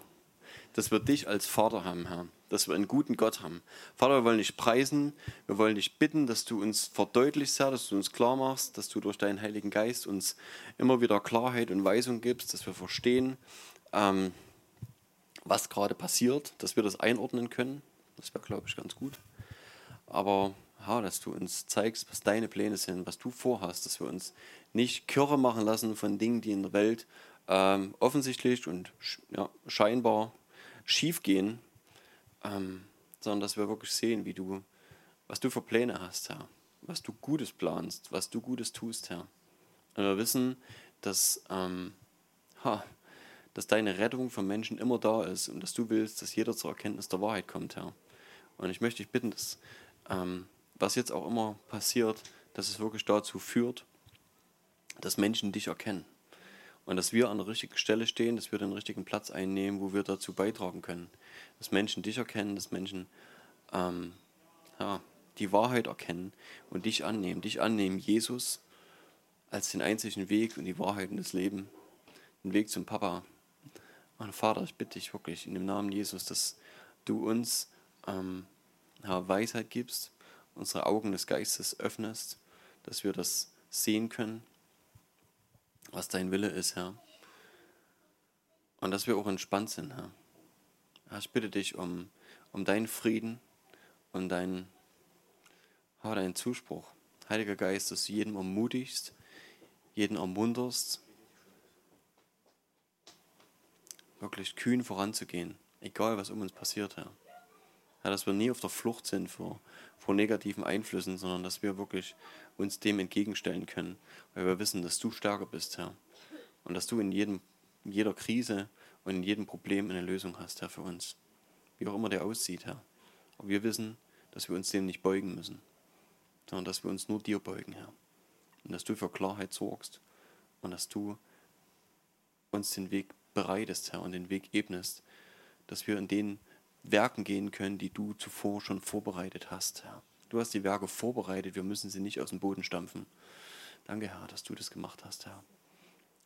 dass wir dich als Vater haben, Herr. Dass wir einen guten Gott haben. Vater, wir wollen dich preisen. Wir wollen dich bitten, dass du uns verdeutlichst, Herr, dass du uns klar machst, dass du durch deinen Heiligen Geist uns immer wieder Klarheit und Weisung gibst, dass wir verstehen, ähm, was gerade passiert, dass wir das einordnen können. Das wäre, glaube ich, ganz gut. Aber ja, dass du uns zeigst, was deine Pläne sind, was du vorhast, dass wir uns nicht Kirre machen lassen von Dingen, die in der Welt ähm, offensichtlich und ja, scheinbar schief gehen, ähm, sondern dass wir wirklich sehen, wie du, was du für Pläne hast, Herr, was du Gutes planst, was du Gutes tust, Herr. Und wir wissen, dass, ähm, ha, dass deine Rettung für Menschen immer da ist und dass du willst, dass jeder zur Erkenntnis der Wahrheit kommt, Herr. Und ich möchte dich bitten, dass, ähm, was jetzt auch immer passiert, dass es wirklich dazu führt, dass Menschen dich erkennen. Und dass wir an der richtigen Stelle stehen, dass wir den richtigen Platz einnehmen, wo wir dazu beitragen können. Dass Menschen dich erkennen, dass Menschen ähm, ja, die Wahrheit erkennen und dich annehmen. Dich annehmen, Jesus, als den einzigen Weg und die Wahrheit und das Leben. Den Weg zum Papa. Und Vater, ich bitte dich wirklich in dem Namen Jesus, dass du uns ähm, ja, Weisheit gibst, unsere Augen des Geistes öffnest, dass wir das sehen können was dein Wille ist, Herr. Und dass wir auch entspannt sind, Herr. Herr ich bitte dich um, um deinen Frieden und deinen, oh, deinen Zuspruch. Heiliger Geist, dass du jeden ermutigst, jeden ermunterst, wirklich kühn voranzugehen, egal was um uns passiert, Herr. Herr, dass wir nie auf der Flucht sind vor, vor negativen Einflüssen, sondern dass wir wirklich uns dem entgegenstellen können, weil wir wissen, dass du stärker bist, Herr. Und dass du in, jedem, in jeder Krise und in jedem Problem eine Lösung hast, Herr, für uns. Wie auch immer der aussieht, Herr. Aber wir wissen, dass wir uns dem nicht beugen müssen, sondern dass wir uns nur dir beugen, Herr. Und dass du für Klarheit sorgst und dass du uns den Weg bereitest, Herr, und den Weg ebnest, dass wir in den Werken gehen können, die du zuvor schon vorbereitet hast, Herr. Du hast die Werke vorbereitet, wir müssen sie nicht aus dem Boden stampfen. Danke, Herr, dass du das gemacht hast, Herr.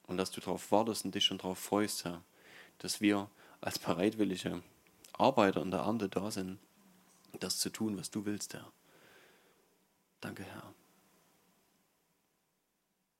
Und dass du darauf wartest und dich schon darauf freust, Herr, dass wir als bereitwillige Arbeiter in der Ernte da sind, das zu tun, was du willst, Herr. Danke, Herr.